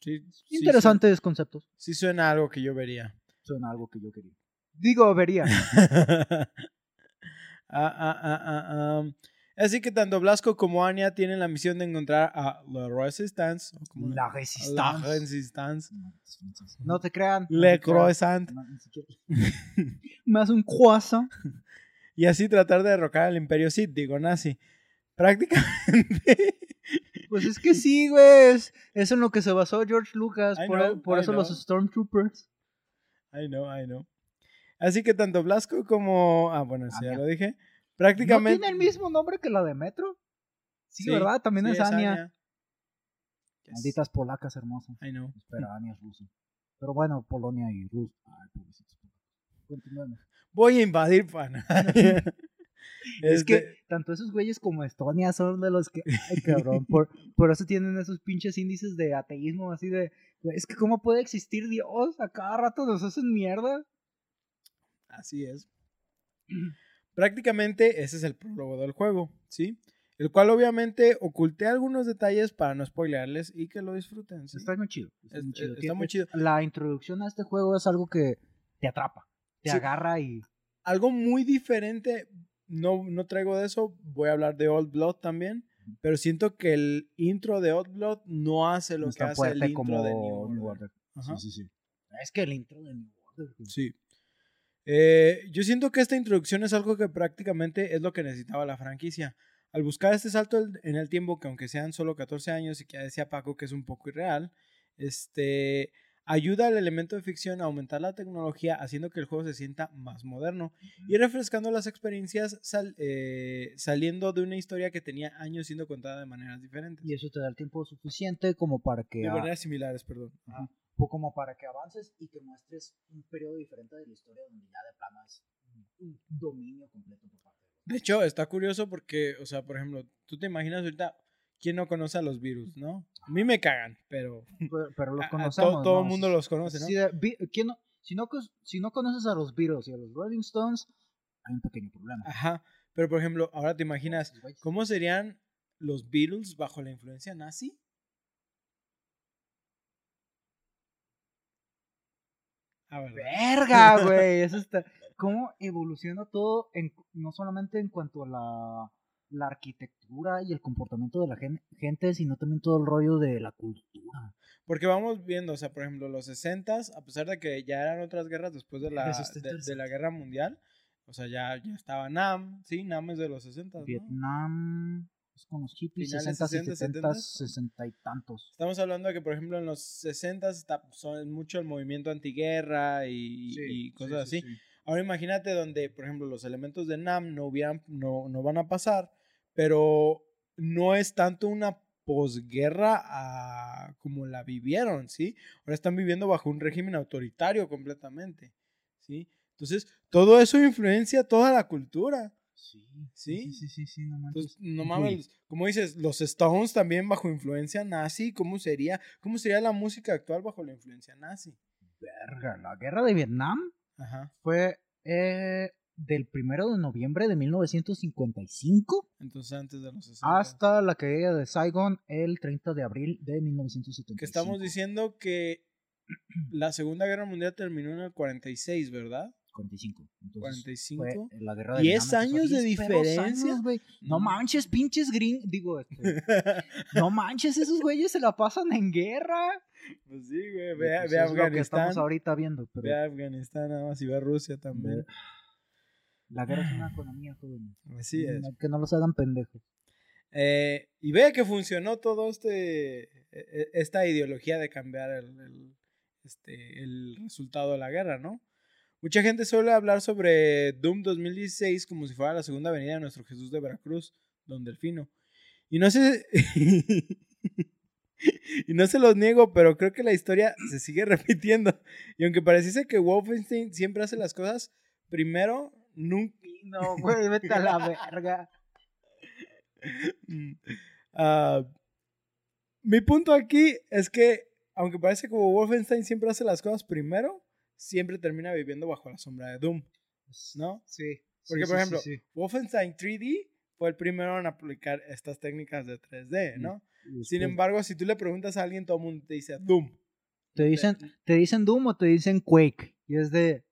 Sí, sí Interesantes conceptos. Sí, suena algo que yo vería. Suena algo que yo quería. Digo, vería. Ah, ah, ah, ah. Así que tanto Blasco como Anya tienen la misión de encontrar a La Resistance. La La Resistance. No te crean. no Le te crean. Croissant. No. Me hace un croissant. Y así tratar de derrocar al Imperio Sith, digo nazi. Prácticamente. Pues es que sí, güey. Es, es en lo que se basó George Lucas. Por por eso los. Stormtroopers. I know, I know. Así que tanto Blasco como. Ah, bueno, eso ya lo dije. ¿No Prácticamente. tiene el mismo nombre que la de Metro? Sí, Sí, ¿verdad? También sí, es Anya. Anya. Yes, Malditas polacas hermosas. I know. Espera, Anya es rusa. Pero bueno, Polonia y Rusia. Ay, pobrecitos. Continuemos. Voy a invadir pan. Es que tanto esos güeyes como Estonia son de los que. Ay, cabrón. Por, por eso tienen esos pinches índices de ateísmo, así de. Es que, ¿cómo puede existir Dios? A cada rato nos hacen mierda. Así es. Prácticamente ese es el prólogo del juego, ¿sí? El cual obviamente oculté algunos detalles para no spoilearles y que lo disfruten. ¿sí? Está muy chido. Está, Es- muy chido. está muy chido. La introducción a este juego es algo que te atrapa. Te Sí. agarra y. Algo muy diferente, no, no traigo de eso, voy a hablar de Old Blood también, pero siento que el intro de Old Blood no hace lo no que hace el intro como de New Order. Sí, sí, sí. Es que el intro de New Order. Sí. Eh, yo siento que esta introducción es algo que prácticamente es lo que necesitaba la franquicia. Al buscar este salto en el tiempo, que aunque sean solo 14 años y que ya decía Paco que es un poco irreal, este, ayuda al elemento de ficción a aumentar la tecnología, haciendo que el juego se sienta más moderno y refrescando las experiencias sal- eh, saliendo de una historia que tenía años siendo contada de maneras diferentes. Y eso te da el tiempo suficiente como para que. De ah, maneras similares, perdón. Como para que avances y que muestres un periodo diferente de la historia donde ya de plano es un dominio completo por parte de hecho, está curioso porque, o sea, por ejemplo, tú te imaginas ahorita quién no conoce a los virus, ¿no? A mí me cagan, pero. Pero, los conocemos. todo, el mundo los conoce, ¿no? Si, no, si, no, si no conoces a los virus y a los Rolling Stones, hay un pequeño problema. Ajá. Pero, por ejemplo, ahora te imaginas, ¿cómo serían los Beatles bajo la influencia nazi? Ah, Verga, güey. Eso está. ¿Cómo evoluciona todo, en, no solamente en cuanto a la, la arquitectura y el comportamiento de la gente, sino también todo el rollo de la cultura? Porque vamos viendo, o sea, por ejemplo, los 60 a pesar de que ya eran otras guerras después de la, de, la guerra mundial, o sea, ya, ya estaba Nam, sí, Nam es de los 60. ¿no? Vietnam, es con los hippies, 60, 60, 70, 60 y tantos. Estamos hablando de que, por ejemplo, en los 60 está, son mucho el movimiento antiguerra y, y cosas así. Ahora imagínate donde, por ejemplo, los elementos de NAM no, hubieran, no, no van a pasar, pero no es tanto una posguerra a como la vivieron, ¿sí? Ahora están viviendo bajo un régimen autoritario completamente, ¿sí? Entonces, todo eso influencia toda la cultura. Sí, sí, sí, sí, sí, no mames. no mames, como dices, los Stones también bajo influencia nazi, ¿cómo sería, cómo sería la música actual bajo la influencia nazi? Verga, la guerra de Vietnam fue eh, del primero de noviembre de 1955. Entonces antes de los 60. Hasta la caída de Saigon el 30 de abril de 1975. Que estamos diciendo que la Segunda Guerra Mundial terminó en el 46, ¿verdad? 45. 45. la guerra de 10 años de diferencia. no manches, pinches green. Digo, este, no manches, esos güeyes se la pasan en guerra. Pues sí, güey. Ve, pues ve Afganistán. Lo que estamos ahorita viendo. Pero... Ve a Afganistán nada más y ve a Rusia también. La guerra es una economía, joven. Así es. Que no los hagan pendejos. Eh, y ve que funcionó todo este e, e, esta ideología de cambiar el, este, el resultado de la guerra, ¿no? Mucha gente suele hablar sobre Doom 2016 como si fuera la segunda venida de nuestro Jesús de Veracruz, don Delfino. Y no sé. y no se los niego, pero creo que la historia se sigue repitiendo. Y aunque pareciese que Wolfenstein siempre hace las cosas primero, nunca. No, güey, vete a la verga. Mm, ah, mi punto aquí es que, aunque parece que Wolfenstein siempre hace las cosas primero, siempre termina viviendo bajo la sombra de Doom, ¿no? Sí. Porque, por ejemplo, Wolfenstein 3D fue el primero en aplicar estas técnicas de 3D, ¿no? Sin embargo, si tú le preguntas a alguien, todo el mundo te dice Doom. ¿Te dicen, ¿Te dicen Doom o te dicen Quake? Y es de...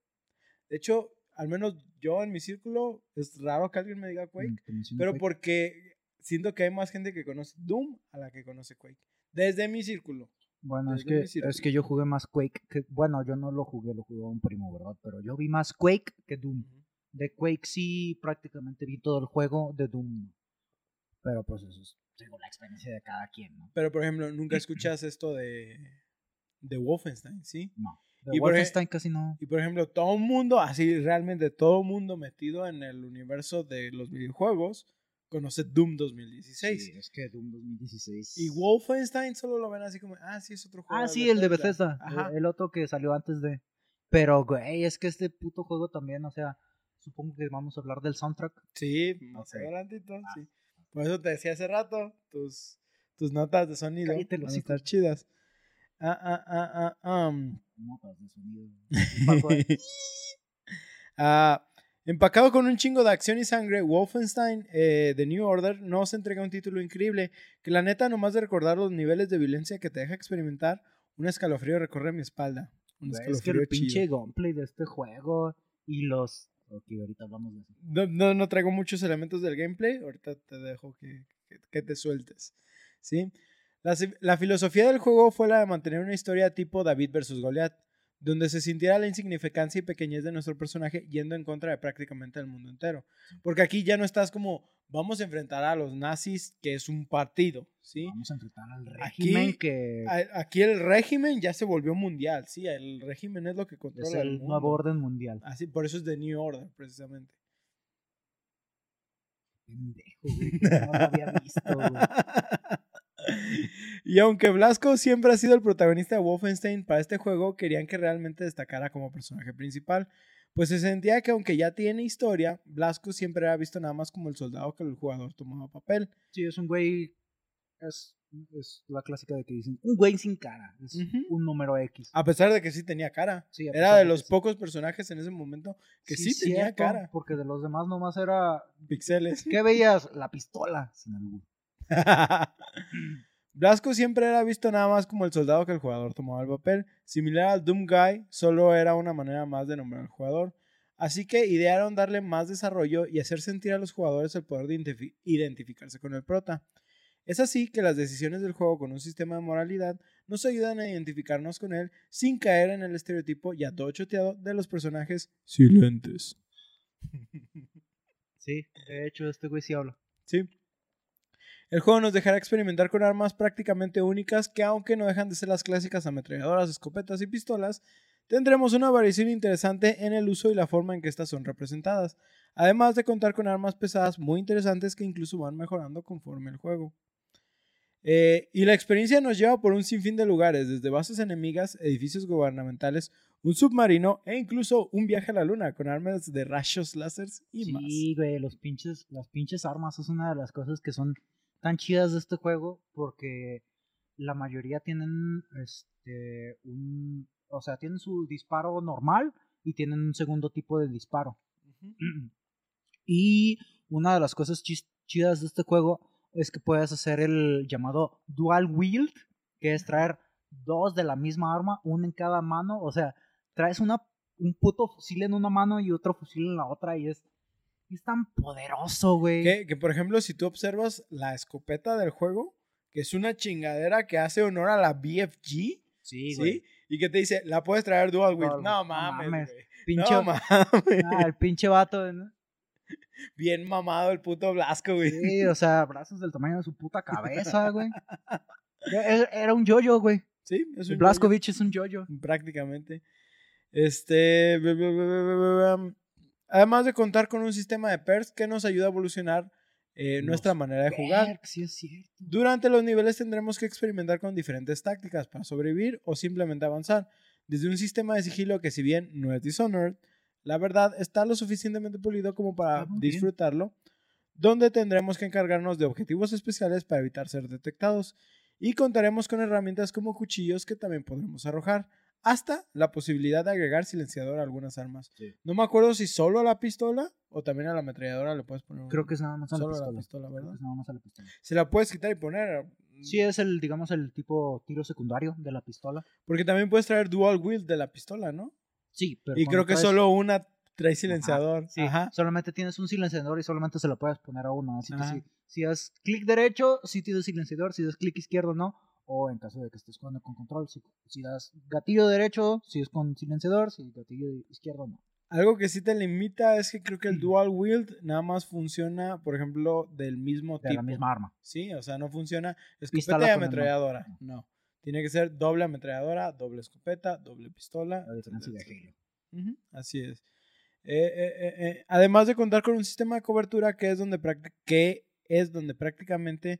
De hecho, al menos yo en mi círculo, es raro que alguien me diga Quake, mm, pero porque siento que hay más gente que conoce Doom a la que conoce Quake. Desde mi círculo. Bueno, es que, es que yo jugué más Quake que. Bueno, yo no lo jugué, lo jugó un primo, ¿verdad? Pero yo vi más Quake que Doom. De Quake sí prácticamente vi todo el juego, de Doom Pero pues eso es según la experiencia de cada quien, ¿no? Pero por ejemplo, nunca escuchas esto de. de Wolfenstein, ¿sí? No. De Wolfenstein casi no. Y por ejemplo, todo el mundo, así realmente todo el mundo metido en el universo de los videojuegos conoce Doom 2016. Sí, es que Doom 2016. Y Wolfenstein solo lo ven así como, ah, sí, es otro juego. Ah, sí, el de Bethesda. Ajá. El otro que salió antes de. Pero, güey, es que este puto juego también, o sea, supongo que vamos a hablar del soundtrack. Sí, más adelantito, ah. sí. Por eso te decía hace rato, tus, tus notas de sonido van a estar chidas. Ah, ah, ah, ah, um. Notas de sonido. ah, Empacado con un chingo de acción y sangre, Wolfenstein eh, The New Order nos entrega un título increíble que la neta, nomás de recordar los niveles de violencia que te deja experimentar, un escalofrío recorre mi espalda. Un escalofrío es que el pinche gameplay de este juego y los... Ok, ahorita hablamos de eso. No, no, traigo muchos elementos del gameplay, ahorita te dejo que, que, te sueltes. ¿Sí? La, la filosofía del juego fue la de mantener una historia tipo David versus Goliath donde se sintiera la insignificancia y pequeñez de nuestro personaje yendo en contra de prácticamente el mundo entero. Porque aquí ya no estás como, vamos a enfrentar a los nazis, que es un partido, ¿sí? Vamos a enfrentar al régimen aquí, que... aquí el régimen ya se volvió mundial, ¿sí? El régimen es lo que controla es el, nuevo orden mundial. Así, por eso es The New Order, precisamente. Pendejo, güey, no lo había visto, güey. y aunque Blasco siempre ha sido el protagonista de Wolfenstein, para este juego querían que realmente destacara como personaje principal. Pues se sentía que aunque ya tiene historia, Blasco siempre era visto nada más como el soldado que el jugador tomaba papel. Sí, es un güey. Es, es la clásica de que dicen un güey sin cara. Es un número X. A pesar de que sí tenía cara. Sí, Era de los sí. pocos personajes en ese momento que sí, tenía cierto, cara. Porque de los demás nomás era. Pixeles. ¿Qué veías? La pistola. Sin albur. Blasco siempre era visto nada más como el soldado que el jugador tomaba el papel. Similar al Doom Guy, solo era una manera más de nombrar al jugador. Así que idearon darle más desarrollo y hacer sentir a los jugadores el poder de identifi- identificarse con el prota. Es así que las decisiones del juego con un sistema de moralidad nos ayudan a identificarnos con él sin caer en el estereotipo ya todo choteado de los personajes silentes. Sí, de hecho, este güey sí habla. Sí. El juego nos dejará experimentar con armas prácticamente únicas que aunque no dejan de ser las clásicas ametralladoras, escopetas y pistolas, tendremos una variación interesante en el uso y la forma en que estas son representadas, además de contar con armas pesadas muy interesantes que incluso van mejorando conforme el juego. Eh, y la experiencia nos lleva por un sinfín de lugares, desde bases enemigas, edificios gubernamentales, un submarino e incluso un viaje a la luna con armas de rayos láseres y más. Sí, güey, los pinches, las pinches armas es una de las cosas que son tan chidas de este juego porque la mayoría tienen este un o sea, tienen su disparo normal y tienen un segundo tipo de disparo. Y una de las cosas chis- chidas de este juego es que puedes hacer el llamado dual wield, que es traer dos de la misma arma, uno en cada mano, o sea, traes una un puto fusil en una mano y otro fusil en la otra y es es tan poderoso, güey. Que, que, por ejemplo, si tú observas la escopeta del juego, que es una chingadera que hace honor a la BFG, Sí, ¿sí? Y que te dice, la puedes traer dual wield. Dual No mames, mames. güey. Pinche, No mames. ah, el pinche vato, ¿no? Bien mamado el puto Blasco, güey. Sí, o sea, brazos del tamaño de su puta cabeza, güey. Era era un yoyo, güey. Sí, es un Blaskovich es un yoyo. yoyo, prácticamente. Este. Además de contar con un sistema de perks que nos ayuda a evolucionar eh, nuestra manera de jugar. Perks, Sí, es cierto. Durante los niveles tendremos que experimentar con diferentes tácticas para sobrevivir o simplemente avanzar. Desde un sistema de sigilo que si bien no es Dishonored, la verdad está lo suficientemente pulido como para Ah, disfrutarlo, donde tendremos que encargarnos de objetivos especiales para evitar ser detectados y contaremos con herramientas como cuchillos que también podremos arrojar, hasta la posibilidad de agregar silenciador a algunas armas. Sí. No me acuerdo si solo a la pistola o también a la ametralladora le puedes poner un- Creo que es nada más a la solo a pistola. la pistola, Creo ¿verdad? que es nada más a la pistola. Se la puedes quitar y poner. Sí, es el, digamos, el tipo tiro secundario de la pistola. Porque también puedes traer dual wield de la pistola, ¿no? Sí, pero y creo que traes- solo una trae silenciador. Sí, Ajá. solamente tienes un silenciador y solamente se lo puedes poner a uno. Así que si, si das clic derecho, sí tienes silenciador. Si das clic izquierdo, no. O en caso de que estés jugando con control, si, si das gatillo derecho, si es con silenciador. Si gatillo izquierdo, no. Algo que sí te limita es que creo que el Mm. dual wield nada más funciona, por ejemplo, del mismo De tipo. la misma arma. Sí, o sea, no funciona escopeta y ametralladora. No. Tiene que ser doble ametralladora, doble escopeta, doble pistola. La diferencia de etcétera, Halo. Ujú, Así es. Eh, eh, eh, eh, Además de contar con un sistema de cobertura que es donde, que es donde prácticamente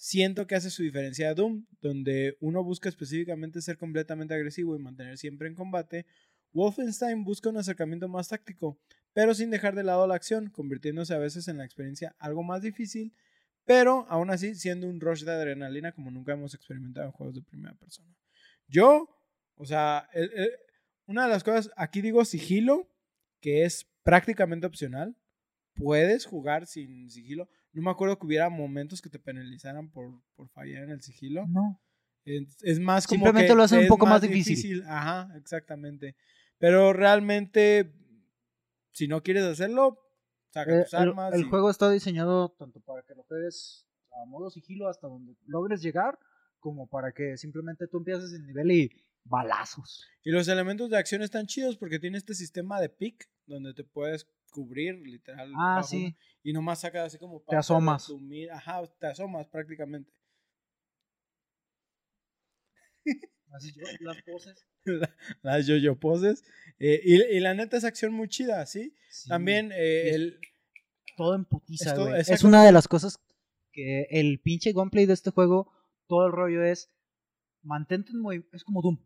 siento que hace su diferencia de Doom, donde uno busca específicamente ser completamente agresivo y mantener siempre en combate, Wolfenstein busca un acercamiento más táctico, pero sin dejar de lado la acción, convirtiéndose a veces en la experiencia algo más difícil, pero aún así siendo un rush de adrenalina como nunca hemos experimentado en juegos de primera persona. Yo, o sea, una de las cosas, aquí digo sigilo, que es prácticamente opcional. Puedes jugar sin sigilo. No me acuerdo que hubiera momentos que te penalizaran por, por fallar en el sigilo. No. Es, es más como Simplemente que lo hacen un poco más difícil. Ajá, exactamente. Pero realmente, si no quieres hacerlo, saca Eh, tus el, armas. el y- juego está diseñado tanto para que lo juegues a modo sigilo hasta donde logres llegar, como para que simplemente tú empieces el nivel y balazos. Y los elementos de acción están chidos porque tiene este sistema de pick donde te puedes cubrir literal. Ah, bajo sí. Y nomás sacas así como Te parte de asomas. mira- Ajá, te asomas prácticamente. Así yo, las poses. Las yo-yo poses. Eh, y, y la neta es acción muy chida, ¿sí? También eh, el, todo en putiza, Esto- güey. exacto. Es una de las cosas que el pinche gameplay de este juego todo el rollo es mantente en movimiento, es como Doom,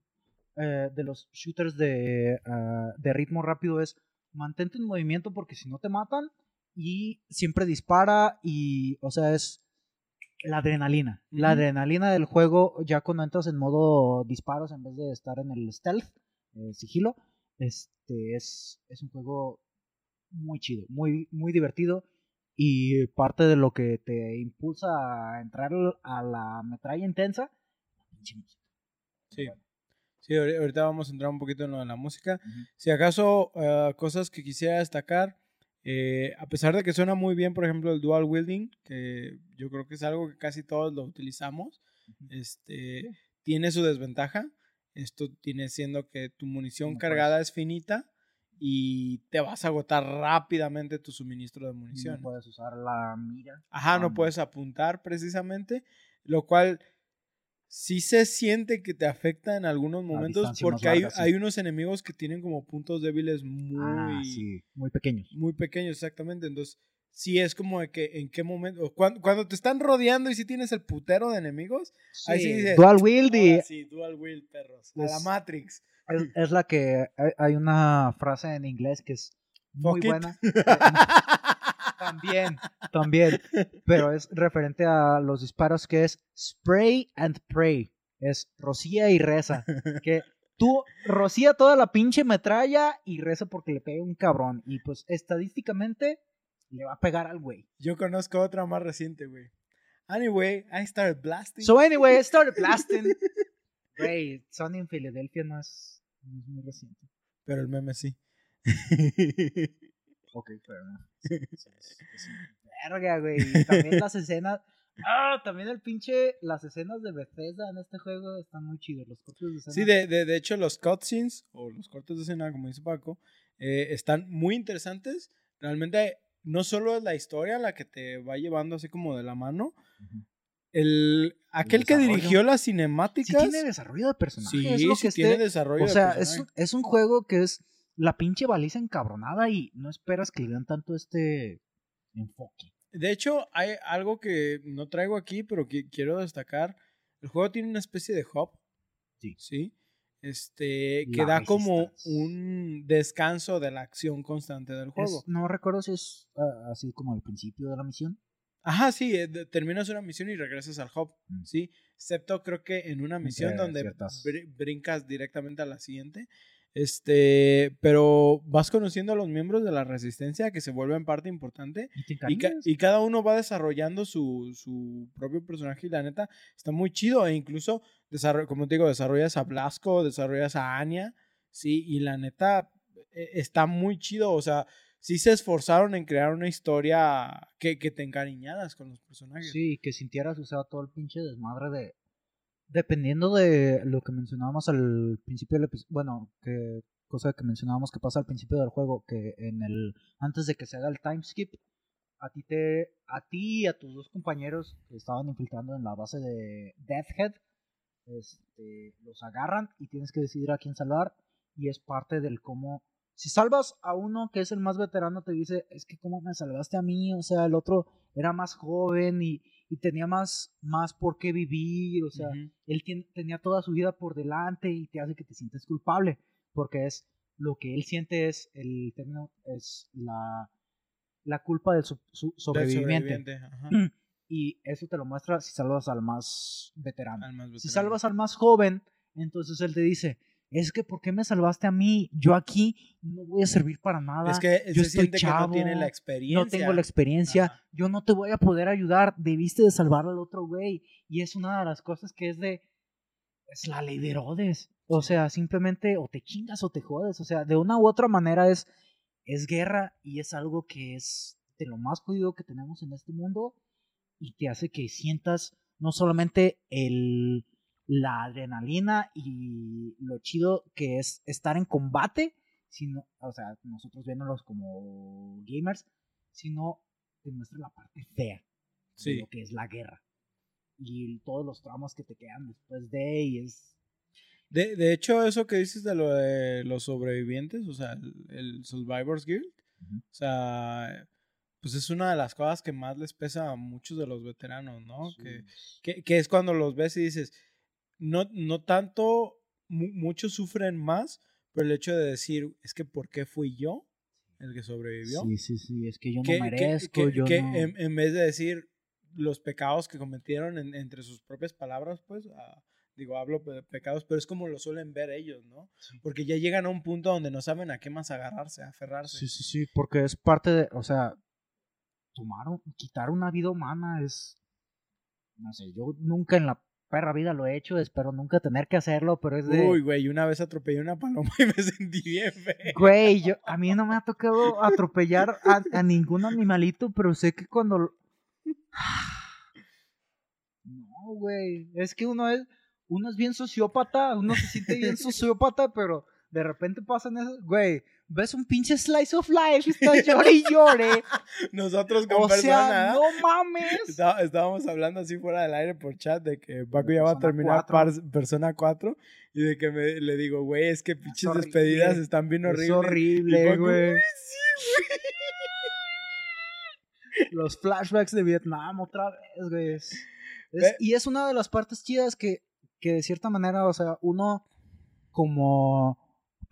eh, de los shooters de, ah, de ritmo rápido es mantente en movimiento porque si no te matan y siempre dispara y, o sea, es la adrenalina. La adrenalina del juego ya cuando entras en modo disparos en vez de estar en el stealth, eh, sigilo, este es, es un juego muy chido, muy, muy divertido y parte de lo que te impulsa a entrar a la metralla intensa, pinche música. Sí. Sí, ahori- ahorita vamos a entrar un poquito en lo de la música. Ujú. Si acaso, eh, cosas que quisiera destacar, eh, a pesar de que suena muy bien, por ejemplo, el dual wielding, que yo creo que es algo que casi todos lo utilizamos, Ujú. este, tiene su desventaja. Esto tiene siendo que tu munición No cargada es finita y te vas a agotar rápidamente tu suministro de No munición. puedes usar la mira. Ajá, no puedes apuntar precisamente, lo cual sí se siente que te afecta en algunos momentos porque hay, sí. hay unos enemigos que tienen como puntos débiles muy, Ah, sí, muy pequeños. muy pequeños, exactamente. Entonces, sí es como de que en qué momento, o cuando, cuando te están rodeando y si tienes el putero de enemigos, Ahí sí dices, Dual wield y sí, dual wheel, perros, a la Es- Matrix. es, es la que hay, una frase en inglés que es muy buena. También, también. Pero es referente a los disparos que es spray and pray. Es rocía y reza. Que tú rocía toda la pinche metralla y reza porque le pegue un cabrón. Y pues estadísticamente le va a pegar al güey. Yo conozco otra más reciente, güey. Anyway, I started blasting. So anyway, I started blasting. Güey, Sony en Filadelfia no es, no es muy reciente. Pero el meme sí. Ok. Sí, sí, sí, sí. Verga, güey. Y también las escenas. Ah, también el pinche. Las escenas de Bethesda en este juego están muy chidos. Los cortes de escena. Sí, de, de, de hecho, los cutscenes o los cortes de escena, como dice Paco, eh, están muy interesantes. Realmente, no solo es la historia la que te va llevando así como de la mano. El, aquel que desarrollo. dirigió las Sí cinemáticas. tiene desarrollo de personajes. sí, es lo sí que tiene esté- desarrollo O de sea, es, personaje. un- es un juego que es la pinche baliza encabronada y no esperas que le den tanto este enfoque. De hecho, hay algo que no traigo aquí, pero que quiero destacar. El juego tiene una especie de hub. Sí. Sí. Este, que La da como un descanso de la acción constante del juego. Es- no recuerdo si es ah, así como al principio de la misión. Ajá, sí, eh, terminas una misión y regresas al hub, Mm. ¿sí? Excepto creo que en una misión Entre donde br- brincas directamente a la siguiente. Este, pero vas conociendo a los miembros de la resistencia que se vuelven parte importante Y te y, ca- encariñas. y cada uno va desarrollando su, su propio personaje y la neta está muy chido e incluso, como te digo, desarrollas a Blasco, desarrollas a Anya, sí, y la neta eh, está muy chido, o sea, sí se esforzaron en crear una historia que, que te encariñaras con los personajes. Sí, que sintieras, o sea, todo el pinche desmadre de... Dependiendo de lo que mencionábamos al principio del episodio, bueno, que cosa que mencionábamos que pasa al principio del juego, que en el antes de que se haga el time skip, a ti te a ti y a tus dos compañeros que estaban infiltrando en la base de Death Head, este, los agarran y tienes que decidir a quién salvar y es parte del cómo si salvas a uno que es el más veterano te dice, es que cómo me salvaste a mí, o sea, el otro era más joven y, y tenía más, más por qué vivir, o sea, Ujú. él tien- tenía toda su vida por delante y te hace que te sientes culpable, porque es lo que él siente es el término, es la, la culpa del su- su- Del sobreviviente. ajá, Y eso te lo muestra si salvas al más veterano. al más Si salvas al más joven, entonces él te dice, es que ¿por qué me salvaste a mí? Yo aquí no voy a servir para nada. es que yo estoy que no tiene chavo, la experiencia. no tengo la experiencia, Ajá. yo no te voy a poder ayudar, debiste de salvar al otro güey. Y es una de las cosas que es de, es la ley de Herodes. O sea, simplemente o te chingas o te jodes. O sea, de una u otra manera es, es guerra y es algo que es de lo más jodido que tenemos en este mundo y te hace que sientas no solamente el, la adrenalina y lo chido que es estar en combate, sino, o sea, nosotros viéndolos como gamers, sino te muestra la parte fea de Sí. lo que es la guerra y todos los traumas que te quedan después de y es De, de hecho, eso que dices de lo de los sobrevivientes, o sea, el, el Survivors Guild, Ujú. o sea, pues es una de las cosas que más les pesa a muchos de los veteranos, ¿no? Sí. Que, que, que es cuando los ves y dices, no, no tanto, mu- muchos sufren más, pero el hecho de decir, es que ¿por qué fui yo el que sobrevivió? Sí, sí, sí, es que yo no que, merezco, que- yo que no... en, en vez de decir los pecados que cometieron en- entre sus propias palabras, pues, ah, digo, hablo de pecados, pero es como lo suelen ver ellos, ¿no? Sí. Porque ya llegan a un punto donde no saben a qué más agarrarse, a aferrarse. Sí, sí, sí, porque es parte de, o sea, tomar, quitar una vida humana es, no sé, yo nunca en la perra vida lo he hecho, espero nunca tener que hacerlo, pero es de, Uy, güey, una vez atropellé una paloma y me sentí bien feo. güey, yo, a mí no me ha tocado atropellar a, a ningún animalito, pero sé que cuando... No, güey, es que uno es, uno es bien sociópata, uno se siente bien sociópata, pero de repente pasan esas, güey, ves un pinche slice of life, estás llore y llore. Nosotros con O persona, sea, no mames. Está- estábamos hablando así fuera del aire por chat de que Paco ya va a terminar cuatro. Persona 4 y de que me, le digo, güey, es que pinches despedidas están bien Es horribles. Y horrible, Paco, güey. "Uy, sí, Los flashbacks de Vietnam otra vez, güey. Es- es- y es una de las partes chidas que, que de cierta manera, o sea, uno como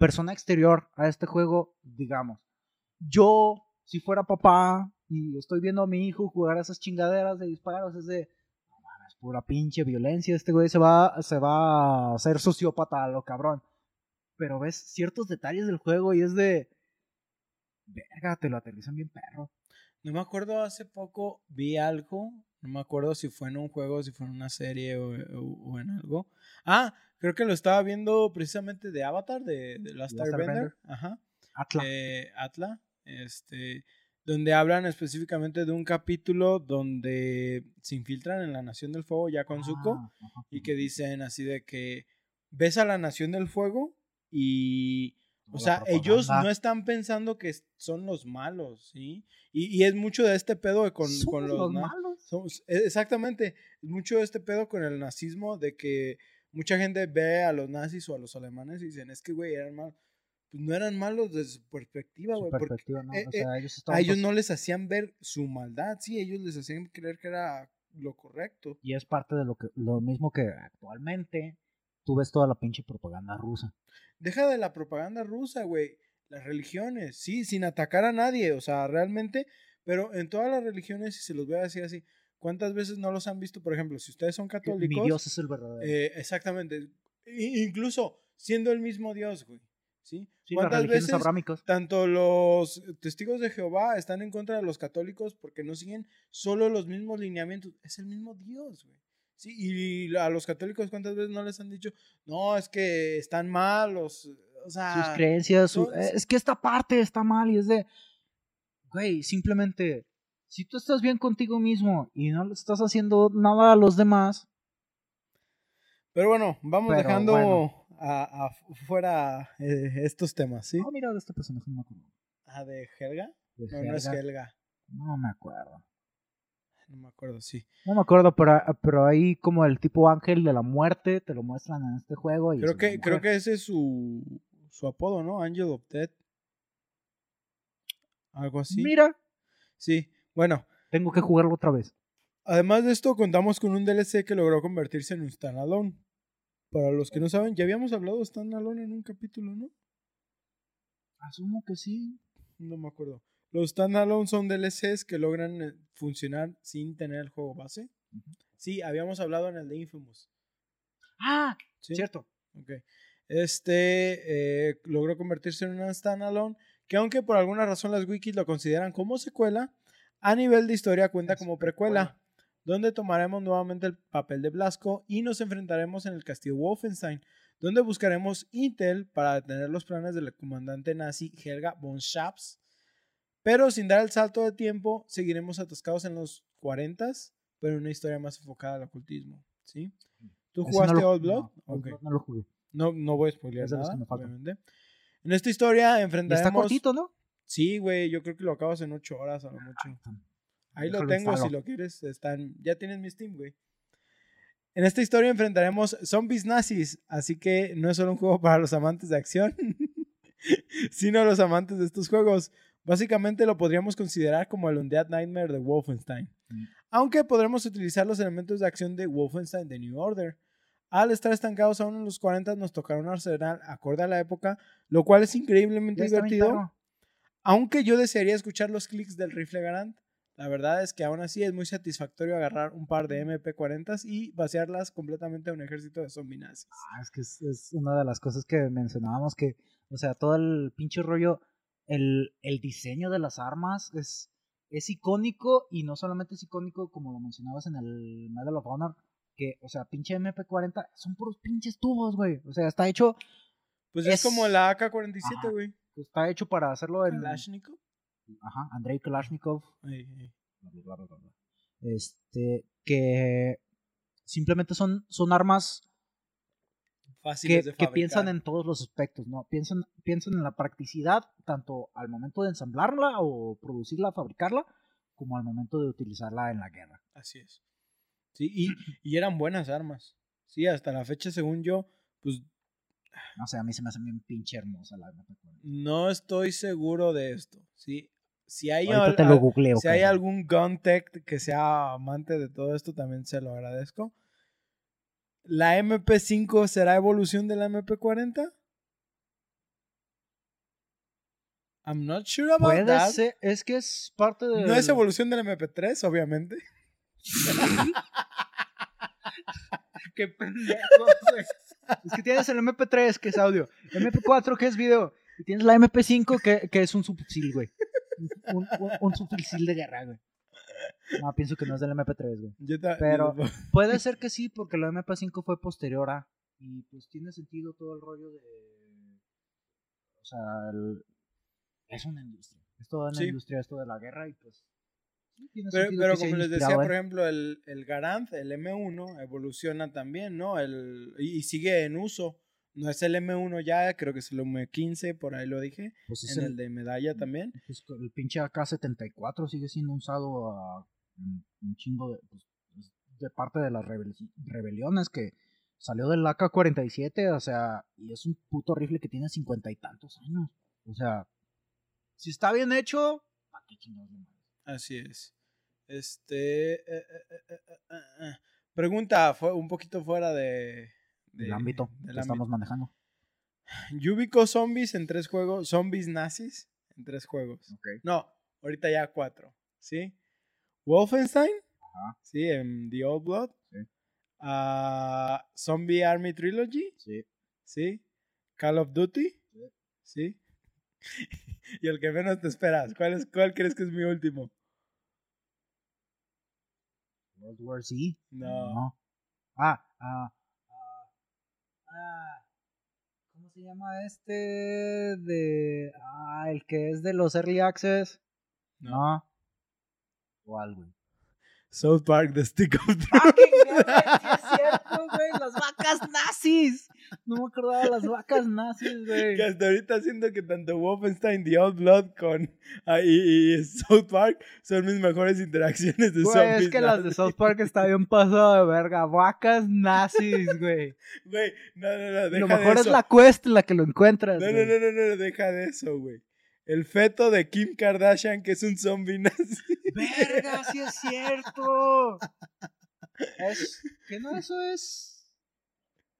persona exterior a este juego, digamos, yo, si fuera papá y estoy viendo a mi hijo jugar esas chingaderas de disparos, es de, mames, pura pinche violencia, este güey se va, se va a hacer sociópata lo cabrón. Pero ves ciertos detalles del juego y es de, verga, te lo aterrizan bien perro. No me acuerdo, hace poco vi algo, no me acuerdo si fue en un juego, si fue en una serie o, o- o en algo. Ah, creo que lo estaba viendo precisamente de Avatar, de, de Last Airbender. Ajá. Atla. eh, Atla, este, donde hablan específicamente de un capítulo donde se infiltran en la Nación del Fuego ya con Zuko Ah, ajá. y que dicen así de que ves a la Nación del Fuego y, o sea, ellos no están pensando que son los malos, ¿sí? Y, y es mucho de este pedo de con, con los, los malos. Somos- e- exactamente, mucho de este pedo con el nazismo de que mucha gente ve a los nazis o a los alemanes y dicen, es que, güey, eran malos. Pues no eran malos desde su perspectiva, güey, porque perspectiva, ¿no? eh, o eh, sea, ellos a ellos no les hacían ver su maldad, sí, ellos les hacían creer que era lo correcto. Y es parte de lo que lo mismo que actualmente tú ves toda la pinche propaganda rusa. Deja de la propaganda rusa, güey. Las religiones, sí, sin atacar a nadie, o sea, realmente, pero en todas las religiones, si se los voy a decir así, ¿cuántas veces no los han visto? Por ejemplo, si ustedes son Que católicos, Mi Dios es el verdadero. eh, exactamente, i- incluso siendo el mismo Dios, güey, ¿sí? ¿Cuántas veces tanto los testigos de Jehová están en contra de los católicos porque no siguen solo los mismos lineamientos. Es el mismo Dios, güey. Sí, y a los católicos cuántas veces no les han dicho, no, es que están malos. O sea, Sus creencias, su- es que esta parte está mal y es de, güey, simplemente, si tú estás bien contigo mismo y no le estás haciendo nada a los demás, pero bueno, vamos Pero dejando bueno. a, a fuera eh, estos temas, ¿sí? oh, mira, de este personaje no me acuerdo. Ah, de Helga. De No, no es Helga, no me acuerdo. No me acuerdo, sí. No me acuerdo, pero, pero ahí como el tipo ángel de la muerte te lo muestran en este juego. Y Creo que, creo que ese es su, su apodo, ¿no? Angel of Death. Algo así. Mira, Sí, bueno. tengo que jugarlo otra vez. Además de esto, contamos con un DLC que logró convertirse en un standalone. Para los que no saben, ya habíamos hablado de standalone en un capítulo, ¿no? Asumo que sí. No me acuerdo. Los standalone son DLCs que logran eh, funcionar sin tener el juego base. Sí, habíamos hablado en el de Infamous. Ah, ¿sí? cierto. Ok. Este eh, logró convertirse en una standalone que aunque por alguna razón las wikis lo consideran como secuela, a nivel de historia cuenta como precuela. donde tomaremos nuevamente el papel de Blasco y nos enfrentaremos en el castillo Wolfenstein, donde buscaremos Intel para detener los planes del comandante nazi Helga von Schaps. Pero sin dar el salto de tiempo, seguiremos atascados en los 40s, pero en una historia más enfocada al ocultismo. ¿sí? ¿Tú Ese jugaste no lo- Old Blood? No, lo jugué. No, no voy a spoilear nada, obviamente. En esta historia Y enfrentaremos... está cortito, ¿no? Sí, güey, yo creo que lo acabas en 8 horas a lo mucho. Ahí lo tengo, si lo quieres, están... Ya tienes mi Steam, güey. En esta historia enfrentaremos zombies nazis, así que no es solo un juego para los amantes de acción, sino los amantes de estos juegos. Básicamente lo podríamos considerar como el Undead Nightmare de Wolfenstein. Mm. Aunque podremos utilizar los elementos de acción de Wolfenstein de New Order. Al estar estancados aún en los 40 nos tocará un arsenal acorde a la época, lo cual es increíblemente divertido. Aunque yo desearía escuchar los clics del rifle Garand. La verdad es que aún así es muy satisfactorio agarrar un par de MP40s y vaciarlas completamente a un ejército de zombies nazis. Ah, es que es, es una de las cosas que mencionábamos que, o sea, todo el pinche rollo, el, el diseño de las armas es, es icónico y no solamente es icónico como lo mencionabas en el Medal of Honor, que, o sea, pinche MP40 son puros pinches tubos, güey. O sea, está hecho, Pues es, Es- como la AK-47, Ajá. güey. Está hecho para hacerlo en... Kalashnikov. Ajá, Andrei Kalashnikov. Ay, ay. bla, bla, bla. Este, que simplemente son, son armas que, Fáciles de que piensan en todos los aspectos, ¿no? Piensan, piensan en la practicidad, tanto al momento de ensamblarla o producirla, fabricarla, como al momento de utilizarla en la guerra. Así es. Sí, y, y eran buenas armas. Sí, hasta la fecha, según yo, pues No sé, a mí se me hace bien pinche hermosa la MP40. no estoy seguro de esto. Sí, si hay, Ahorita al- te lo al- googleo. si hay algún gun tech que sea amante de todo esto, también se lo agradezco. ¿La MP5 será evolución de la MP40? I'm not sure about Puede that. ser, es que es parte de... No es evolución de la MP3, obviamente. Qué pendejo. Es que tienes el MP3, que es audio, el MP4, que es video, y tienes la MP5, que, que es un subfusil, güey. Un, un, un subfusil de guerra, güey. No, pienso que no es del MP3, güey. Yo Pero- yo- Puede ser que sí, porque la MP5 fue posterior a. Y pues tiene sentido todo el rollo de. O sea, el- es una industria. Es toda una Sí. industria esto de la guerra y pues. Tiene Pero, como les decía, por ejemplo, el, el Garand, el M1, evoluciona también, ¿no? El, y, sigue en uso. No es el M1 ya, creo que es el M15, por ahí lo dije. pues es En el, el de medalla también. pues, el pinche AK-74 sigue siendo usado a un, chingo de. pues, de parte de las rebel- rebeliones que salió del AK-47, o sea, y es un puto rifle que tiene cincuenta y tantos años. O sea, si está bien hecho, ¿para qué chingados? Así es. Este. eh, eh, eh. Pregunta fue un poquito fuera de. de- del ámbito del que estamos manejando. Yo ubico zombies en tres juegos. Zombies nazis en tres juegos. No, ahorita ya cuatro. ¿Sí? Wolfenstein. Ajá. Sí, en The Old Blood. Sí. Ah, Zombie Army Trilogy. Sí. Sí. Call of Duty. Sí. Sí. y el que menos te esperas. ¿Cuál, es, ¿Cuál crees que es mi último? World War Z. No. Ah, ah, ah, ah. ¿Cómo se llama este? De. Ah, el que es de los Early Access. No. No. ¿Cuál, güey? South Park, The Stick of Truth. ¡Las vacas nazis! No me acordaba de las vacas nazis, güey. Que hasta ahorita siento que tanto Wolfenstein, The Old Blood con ah, y, y South Park son mis mejores interacciones de Güey, es que las de. South Park está bien pasado de verga. Vacas nazis, güey. Güey, no, no, no, deja Lo de mejor es la quest en la que lo encuentras. No, no, no, no, no, deja de eso, güey. El feto de Kim Kardashian, que es un zombie nazi. ¡Verga, sí es cierto! Es, ¿Qué no eso es?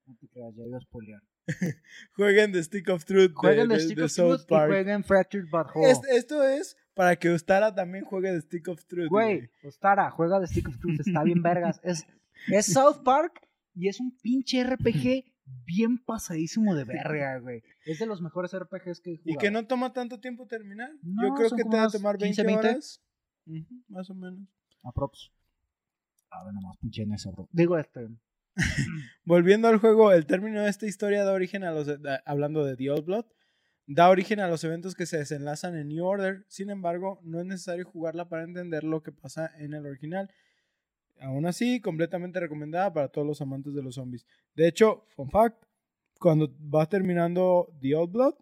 No te creas, ya iba a spoilear. Jueguen The Stick of Truth Jueguen de- The Stick de of South Truth y Park. jueguen Fractured Butthole. Es- esto es para que Ustara también juegue The Stick of Truth. Güey, Ostara, juega The Stick of Truth, está bien vergas. Es, es South Park y es un pinche RPG bien pasadísimo de verga, güey. Es de los mejores RPGs que he jugado. Y que no toma tanto tiempo terminar. Yo creo que te va a tomar 20 15, 20. horas. Más o menos. Aprox. A ver, nomás pinche en eso, bro. Digo este. Volviendo al juego, el término de esta historia da origen a los. da- hablando de The Old Blood, da origen a los eventos que se desenlazan en New Order. Sin embargo, no es necesario jugarla para entender lo que pasa en el original. Aún así, completamente recomendada para todos los amantes de los zombies. De hecho, fun fact: cuando va terminando The Old Blood,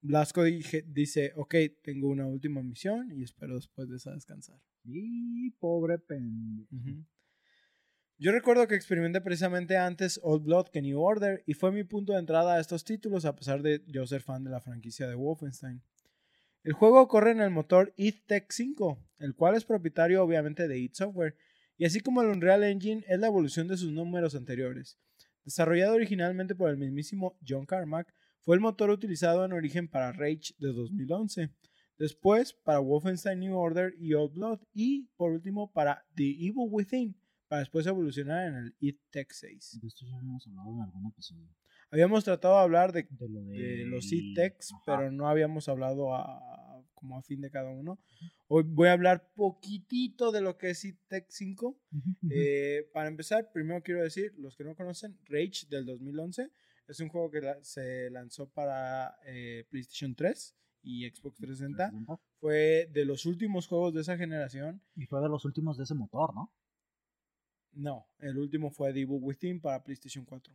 Blasco dije- dice: Ok, tengo una última misión y espero después de esa descansar. Y pobre pendejo. Yo recuerdo que experimenté precisamente antes Old Blood que New Order y fue mi punto de entrada a estos títulos a pesar de yo ser fan de la franquicia de Wolfenstein. El juego corre en el motor id Tech 5, el cual es propietario obviamente de id Software, y así como el Unreal Engine es la evolución de sus números anteriores. Desarrollado originalmente por el mismísimo John Carmack, fue el motor utilizado en origen para Rage de 2011, después para Wolfenstein New Order y Old Blood, y por último para The Evil Within, para después evolucionar en el id Tech 6. De esto ya habíamos hablado en algún episodio. Habíamos tratado de hablar de, De lo de, de los id Techs, pero no habíamos hablado a- como a fin de cada uno. Hoy voy a hablar poquitito de lo que es id Tech 5. Ujú, ujú. Eh, para empezar, primero quiero decir, los que no conocen, Rage del 2011 es un juego que la- se lanzó para eh, PlayStation 3 y Xbox 360. 360. Fue de los últimos juegos de esa generación. Y fue de los últimos de ese motor, ¿no? No, el último fue The Evil Within para PlayStation 4.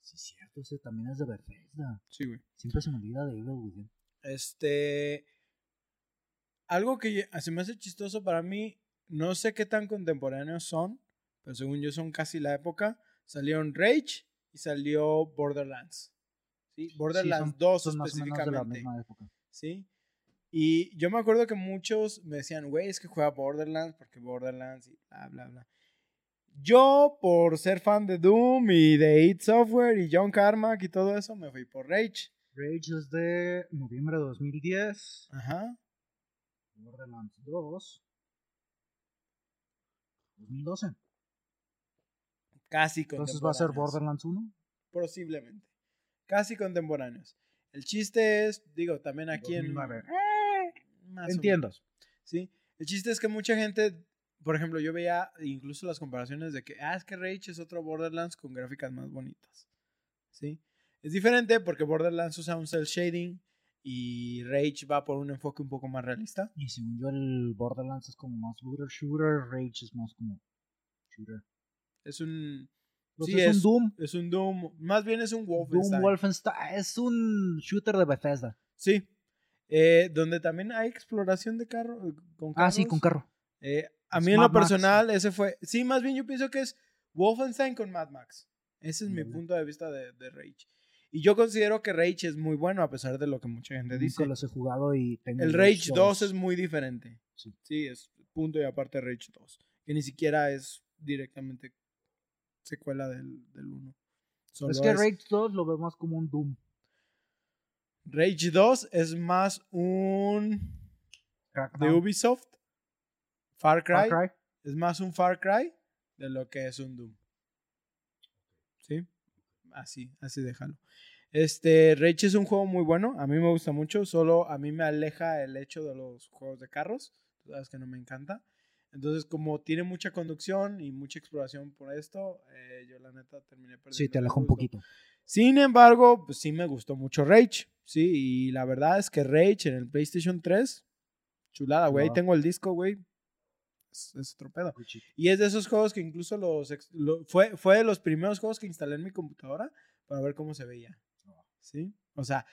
Sí, es cierto, ese también es de Bethesda. Sí, güey. Siempre se me olvida de Evil Within. Este. Algo que se me hace chistoso para mí, no sé qué tan contemporáneos son, pero según yo son casi la época. Salieron Rage y salió Borderlands. ¿Sí? Borderlands son- 2 Son más o menos de la específicamente. misma época. ¿Sí? Y yo me acuerdo que muchos me decían, güey, es que juega Borderlands porque Borderlands y bla, bla, bla. Yo, por ser fan de Doom y de id Software y John Carmack y todo eso, me fui por Rage. Rage es de noviembre de 2010. Ajá. Borderlands 2. 2012. Casi Entonces va a ser contemporáneos. Borderlands 1. Posiblemente. Casi contemporáneos. El chiste es, digo, también aquí 2009. en... Más menos, ¿Sí? El chiste es que mucha gente, por ejemplo, yo veía incluso las comparaciones de que, ah, es que Rage es otro Borderlands con gráficas más bonitas. ¿Sí? Es diferente porque Borderlands usa un cel shading y Rage va por un enfoque un poco más realista. Y según yo, el Borderlands es como más looter shooter. Rage es más como shooter. Es un... Pues sí, es, un Doom. Es un Doom. Más bien es un Doom Wolfenstein. Wolfenstein. Es un shooter de Bethesda. Sí. Eh, donde también hay exploración de carro. eh, Con Ah, sí, con carro. Eh, a Es mí en Mad lo Max. personal, ese fue. Sí, más bien yo pienso que es Wolfenstein con Mad Max. Ese es mi Ándale. punto de vista de, de Rage. Y yo considero que Rage es muy bueno, a pesar de lo que mucha gente dice. Los he jugado y tengo El Rage 2 es muy diferente. Sí. es punto y aparte Rage 2. Que ni siquiera es directamente secuela del, del 1. Solo Es que es- Rage 2 lo veo más como un Doom. Rage 2 es más un. de. Ubisoft. Far Cry. Far Cry. Es más un Far Cry de lo que es un Doom. ¿Sí? Así, así déjalo. Este, Rage es un juego muy bueno. A mí me gusta mucho. Solo a mí me aleja el hecho de los juegos de carros. Tú sabes que no me encanta. Entonces, como tiene mucha conducción y mucha exploración por esto, eh, yo la neta terminé perdiendo. Sí, te el aleja un gusto. poquito. Sin embargo, pues sí me gustó mucho Rage. Sí, y la verdad es que Rage en el PlayStation 3, chulada, güey. Ahí Chulada. tengo el disco, güey. Es, es otro pedo. Y es de esos juegos que incluso los lo- fue, fue de los primeros juegos que instalé en mi computadora para ver cómo se veía. ¿Sí? O sea,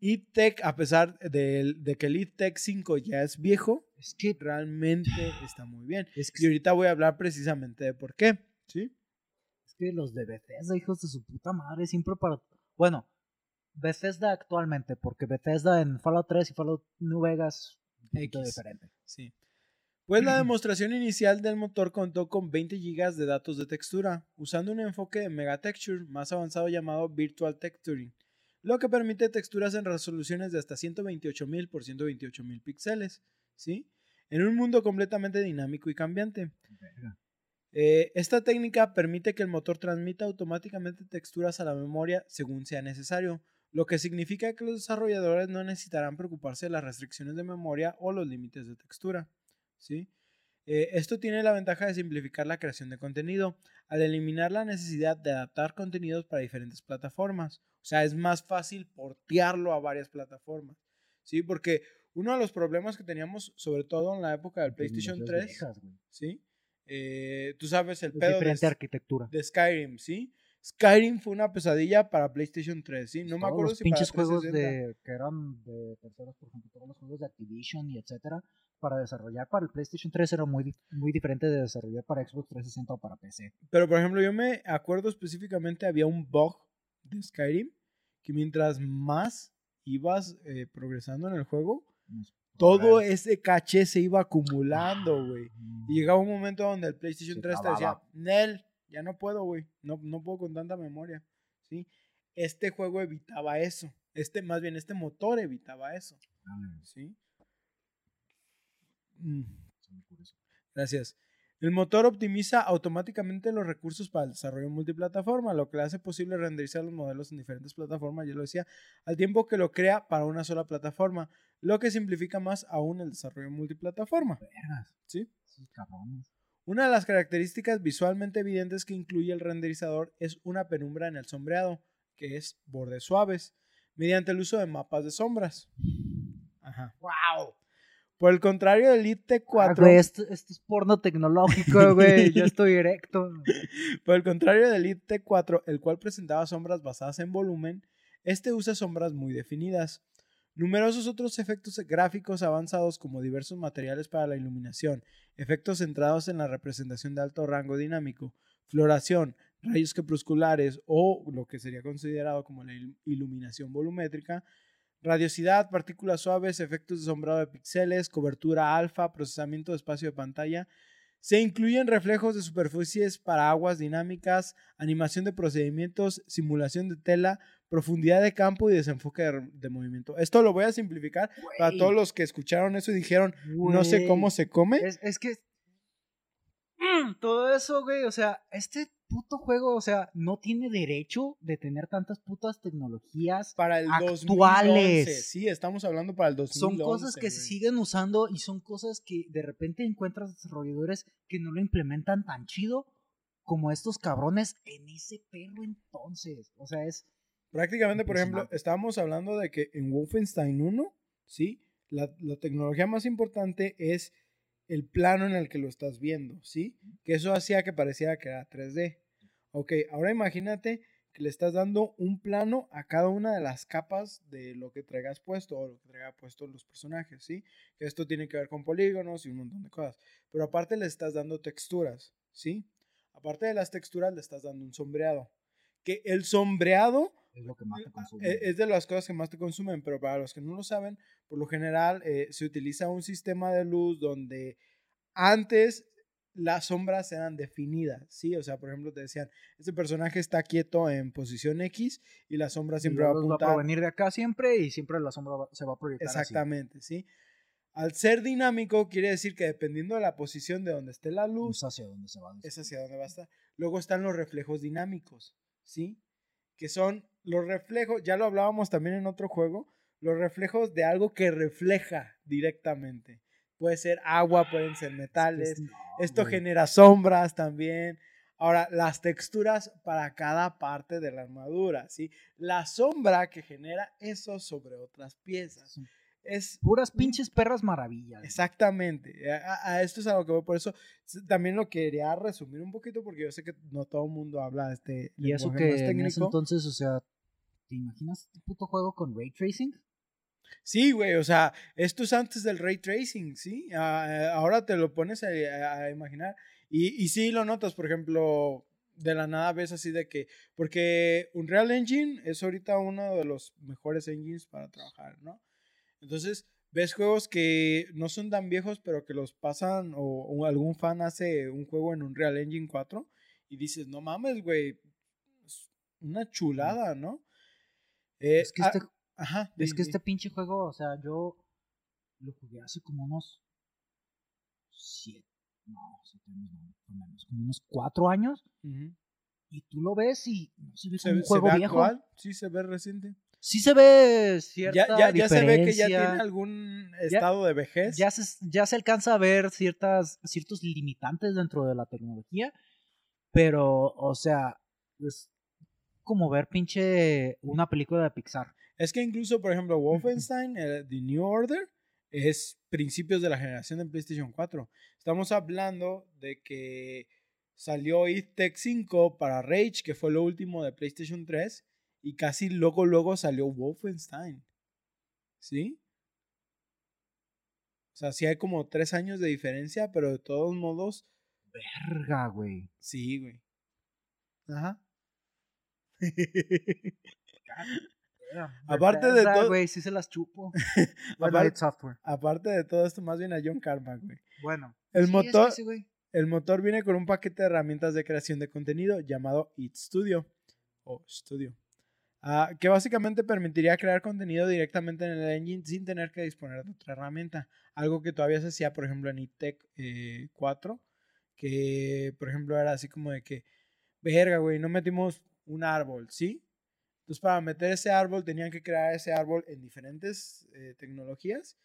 E-Tech, a pesar del- de, que el E-Tech 5 ya es viejo, Es que, realmente está muy bien. es, Y que, ahorita voy a hablar precisamente de por qué. ¿Sí? Es que los de Bethesda, hijos de su puta madre, siempre para... Bueno, Bethesda actualmente, porque Bethesda en Fallout 3 y Fallout New Vegas X. diferente. Sí. Pues la demostración inicial del motor contó con 20 GB de datos de textura, usando un enfoque de Megatexture más avanzado llamado Virtual Texturing, lo que permite texturas en resoluciones de hasta 128.000 por 128.000 píxeles, ¿sí? En un mundo completamente dinámico y cambiante. Verga. Eh, esta técnica permite que el motor transmita automáticamente texturas a la memoria según sea necesario, lo que significa que los desarrolladores no necesitarán preocuparse de las restricciones de memoria o los límites de textura. ¿sí? Eh, esto tiene la ventaja de simplificar la creación de contenido, al eliminar la necesidad de adaptar contenidos para diferentes plataformas. O sea, es más fácil portearlo a varias plataformas. ¿sí? Porque uno de los problemas que teníamos, sobre todo en la época del PlayStation Tecnologías 3, viejas, güey. ¿sí? Eh, tú sabes el Es pedo de, diferente arquitectura. de Skyrim, ¿sí? Skyrim fue una pesadilla para PlayStation 3, ¿sí? No me acuerdo los si pinches para juegos 360. de, que eran de terceros, por ejemplo, todos los juegos de Activision y etcétera, para desarrollar para el PlayStation 3 era muy, muy diferente de desarrollar para Xbox 360 o para PC. Pero, por ejemplo, yo me acuerdo específicamente había un bug de Skyrim que mientras más ibas eh, progresando en el juego, todo ese caché se iba acumulando, güey. Ah, Y llegaba un momento donde el PlayStation Se 3 te decía. Nel, ya no puedo, güey. No, no puedo con tanta memoria. ¿Sí? Este juego evitaba eso. Este, más bien, este motor evitaba eso. ah, ¿Sí? Mm, gracias. El motor optimiza automáticamente los recursos para el desarrollo multiplataforma, lo que le hace posible renderizar los modelos en diferentes plataformas, ya lo decía, al tiempo que lo crea para una sola plataforma, lo que simplifica más aún el desarrollo multiplataforma. ¿Sí? Una de las características visualmente evidentes que incluye el renderizador es una penumbra en el sombreado, que es bordes suaves, mediante el uso de mapas de sombras. Ajá. ¡Wow! Por el contrario del Elite Ah, 4, güey, esto, esto es porno tecnológico, güey. Yo estoy erecto. por el contrario del Elite 4, el cual presentaba sombras basadas en volumen, este usa sombras muy definidas. Numerosos otros efectos gráficos avanzados como diversos materiales para la iluminación, efectos centrados en la representación de alto rango dinámico, floración, rayos crepusculares o lo que sería considerado como la il- iluminación volumétrica, radiosidad, partículas suaves, efectos de sombrado de píxeles, cobertura alfa, procesamiento de espacio de pantalla. Se incluyen reflejos de superficies para aguas dinámicas, animación de procedimientos, simulación de tela, profundidad de campo y desenfoque de, de movimiento. Esto lo voy a simplificar para todos los que escucharon eso y dijeron, no sé cómo se come. Es, es que. Todo eso, güey. O sea, este puto juego, o sea, no tiene derecho de tener tantas putas tecnologías. Para el actuales. 2011. Sí, estamos hablando para el 2011. Son cosas que se siguen usando y son cosas que de repente encuentras desarrolladores que no lo implementan tan chido como estos cabrones en ese perro entonces. O sea, es. Prácticamente, por ejemplo, estábamos hablando de que en Wolfenstein 1, ¿sí? La, la tecnología más importante es el plano en el que lo estás viendo, ¿sí? Que eso hacía que pareciera que era 3D. Ok, ahora imagínate que le estás dando un plano a cada una de las capas de lo que traigas puesto o lo que traiga puesto los personajes, ¿sí? Que esto tiene que ver con polígonos y un montón de cosas. Pero aparte le estás dando texturas, ¿sí? Aparte de las texturas le estás dando un sombreado. Que el sombreado Es lo que más te consume. eh, es de las cosas que más te consumen, pero para los que no lo saben, por lo general eh, se utiliza un sistema de luz donde antes las sombras eran definidas, ¿sí? O sea, por ejemplo, te decían, este personaje está quieto en posición X y la sombra Y siempre va a luz va a apuntar. provenir de acá siempre y siempre la sombra va- se va a proyectar. así. Exactamente, ¿sí? Al ser dinámico, quiere decir que dependiendo de la posición de donde esté la luz, Es hacia dónde se va. es hacia dónde va a estar. Luego están los reflejos dinámicos, ¿sí? Que son los reflejos, ya lo hablábamos también en otro juego, los reflejos de algo que refleja directamente. Puede ser agua, pueden ser metales. No, Esto genera sombras también. Ahora, las texturas para cada parte de la armadura, ¿sí? La sombra que genera eso sobre otras piezas. Es Puras pinches perras maravillas. Exactamente. A, esto es a lo que voy. Por eso también lo quería resumir un poquito porque yo sé que no todo el mundo habla este Y eso que más en ese entonces, o sea, ¿te imaginas este puto juego con ray tracing? Sí, güey. O sea, esto es antes del ray tracing, ¿sí? Ah, ahora te lo pones a, imaginar. Y, y sí lo notas, por ejemplo, de la nada ves así de que. Porque Unreal Engine es ahorita uno de los mejores engines para trabajar, ¿no? Entonces, ves juegos que no son tan viejos, pero que los pasan, o, o algún fan hace un juego en Unreal Engine 4 y dices, no mames, güey, una chulada, ¿no? Eh, es que ah, este, ajá, es que este pinche juego, o sea, yo lo jugué hace como unos siete, no, siete años, no, menos, como unos cuatro años, y tú lo ves y no se ve ¿Se, como un se juego ve viejo. actual? Sí, se ve reciente. Sí se ve cierta Ya, ya, ya se ve que ya tiene algún estado de vejez. ya se, ya se alcanza a ver ciertas, ciertos limitantes dentro de la tecnología, pero, o sea, es como ver pinche una película de Pixar. Es que incluso, por ejemplo, Wolfenstein, eh, The New Order, es principios de la generación de PlayStation 4. Estamos hablando de que salió It Tech 5 para Rage, que fue lo último de PlayStation 3, y casi luego, luego salió Wolfenstein. ¿Sí? O sea, sí hay como tres años de diferencia, pero de todos modos, Verga, güey. sí, güey. Ajá. Aparte de todo- güey, sí se las chupo. Aparte- Software. Aparte de todo esto, más bien a John Carmack, güey. Bueno. El Sí, motor- es que sí, güey. El motor viene con un paquete de herramientas de creación de contenido llamado It Studio o Studio, ah, que básicamente permitiría crear contenido directamente en el engine sin tener que disponer de otra herramienta. Algo que todavía se hacía, por ejemplo, en ITEC 4, que por ejemplo era así como de que, verga, güey, no metimos un árbol, ¿sí? Entonces para meter ese árbol tenían que crear ese árbol en diferentes eh, tecnologías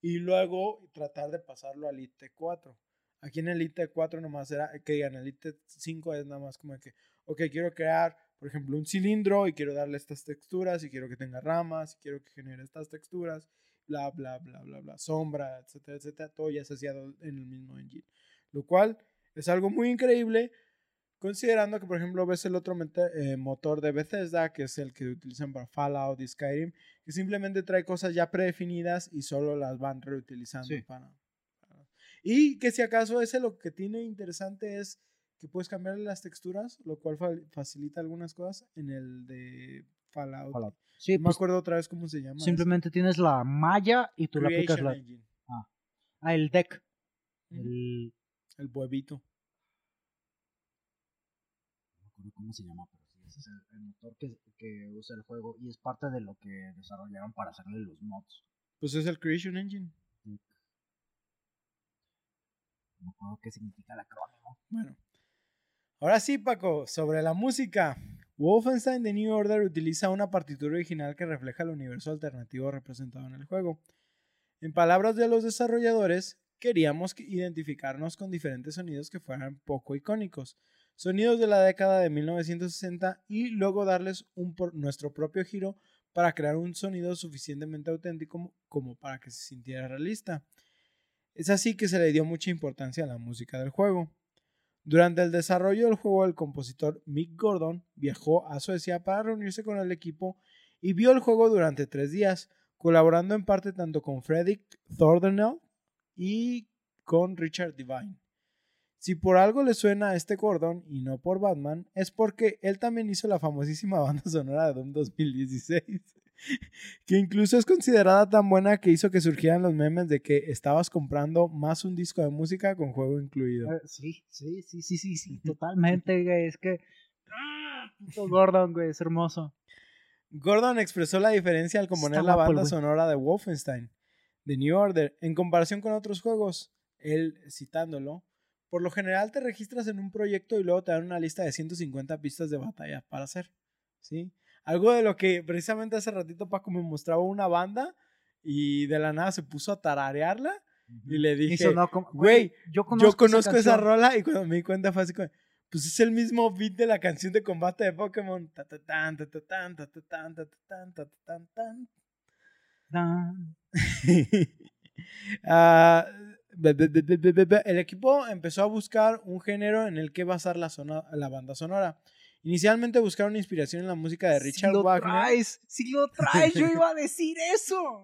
y luego tratar de pasarlo al ITEC 4. Aquí en el ITEC 4 nomás era, que digan, el ITEC 5 es nada más como que, ok, quiero crear, por ejemplo, un cilindro y quiero darle estas texturas y quiero que tenga ramas y quiero que genere estas texturas, bla, bla, bla, bla, bla, sombra, etcétera, etcétera. Todo ya se hacía en el mismo engine. Lo cual es algo muy increíble considerando que, por ejemplo, ves el otro eh, motor de Bethesda, que es el que utilizan para Fallout y Skyrim, que simplemente trae cosas ya predefinidas y solo las van reutilizando Sí. para, para- Y que si acaso ese lo que tiene interesante es que puedes cambiarle las texturas, lo cual fa- facilita algunas cosas en el de Fallout. Fallout. Sí, No me pues acuerdo otra vez cómo se llama. ese. simplemente tienes la malla y tú le aplicas Creation la. Engine. Ah, el deck. El. El huevito. Acuerdo cómo se llama, pero sí, ese es el, el motor que, que usa el juego y es parte de lo que desarrollaron para hacerle los mods. Pues es el Creation Engine. No me acuerdo qué significa el acrónimo. Bueno. Ahora sí, Paco, sobre la música. Wolfenstein The New Order utiliza una partitura original que refleja el universo alternativo representado en el juego. En palabras de los desarrolladores, queríamos que- identificarnos con diferentes sonidos que fueran poco icónicos, sonidos de la década de 1960 y luego darles un por- nuestro propio giro para crear un sonido suficientemente auténtico como- para que se sintiera realista. Es así que se le dio mucha importancia a la música del juego. Durante el desarrollo del juego, el compositor Mick Gordon viajó a Suecia para reunirse con el equipo y vio el juego durante tres días, colaborando en parte tanto con Fredrik Thornell y con Richard Devine. Si por algo le suena a este Gordon y no por Batman, es porque él también hizo la famosísima banda sonora de Doom 2016, que incluso es considerada tan buena que hizo que surgieran los memes de que estabas comprando más un disco de música con juego incluido. Eh, sí, sí, sí, sí, sí, sí, totalmente, güey. Es que. ¡Ah! Puto Gordon, güey, es hermoso. Gordon expresó la diferencia al componer Está la guapo banda güey. sonora de Wolfenstein, The New Order, en comparación con otros juegos. Él, citándolo, por lo general te registras en un proyecto y luego te dan una lista de 150 pistas de batalla para hacer. ¿Sí? Algo de lo que precisamente hace ratito Paco me mostraba una banda y de la nada se puso a tararearla y le dije, güey, yo yo conozco esa, rola y cuando me di cuenta fue así como, pues es el mismo beat de la canción de combate de Pokémon. Ta, el equipo empezó a buscar un género en el que basar la, zona- la banda sonora. Inicialmente buscaron inspiración en la música de Richard si lo Wagner. traes, si lo traes, yo iba a decir eso.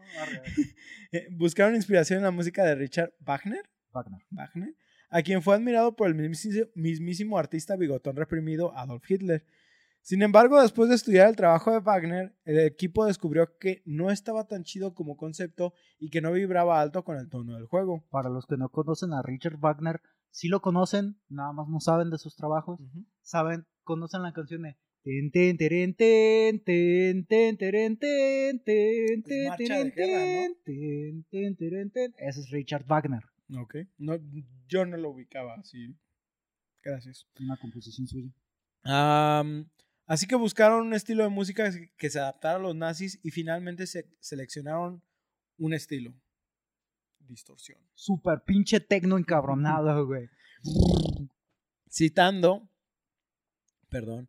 Eh, buscaron inspiración en la música de Richard Wagner. Wagner. Wagner, a quien fue admirado por el mismísimo, mismísimo artista bigotón reprimido Adolf Hitler. Sin embargo, después de estudiar el trabajo de Wagner, el equipo descubrió que no estaba tan chido como concepto y que no vibraba alto con el tono del juego. Para los que no conocen a Richard Wagner, sí lo conocen, nada más no saben de sus trabajos. Saben, conocen la canción de. Ese es Richard Wagner, Ok. No, yo no lo ubicaba así. Gracias. una composición suya. Así que buscaron un estilo de música que- se adaptara a los nazis y finalmente se seleccionaron un estilo. Distorsión. Super pinche tecno encabronado, güey. Citando, perdón,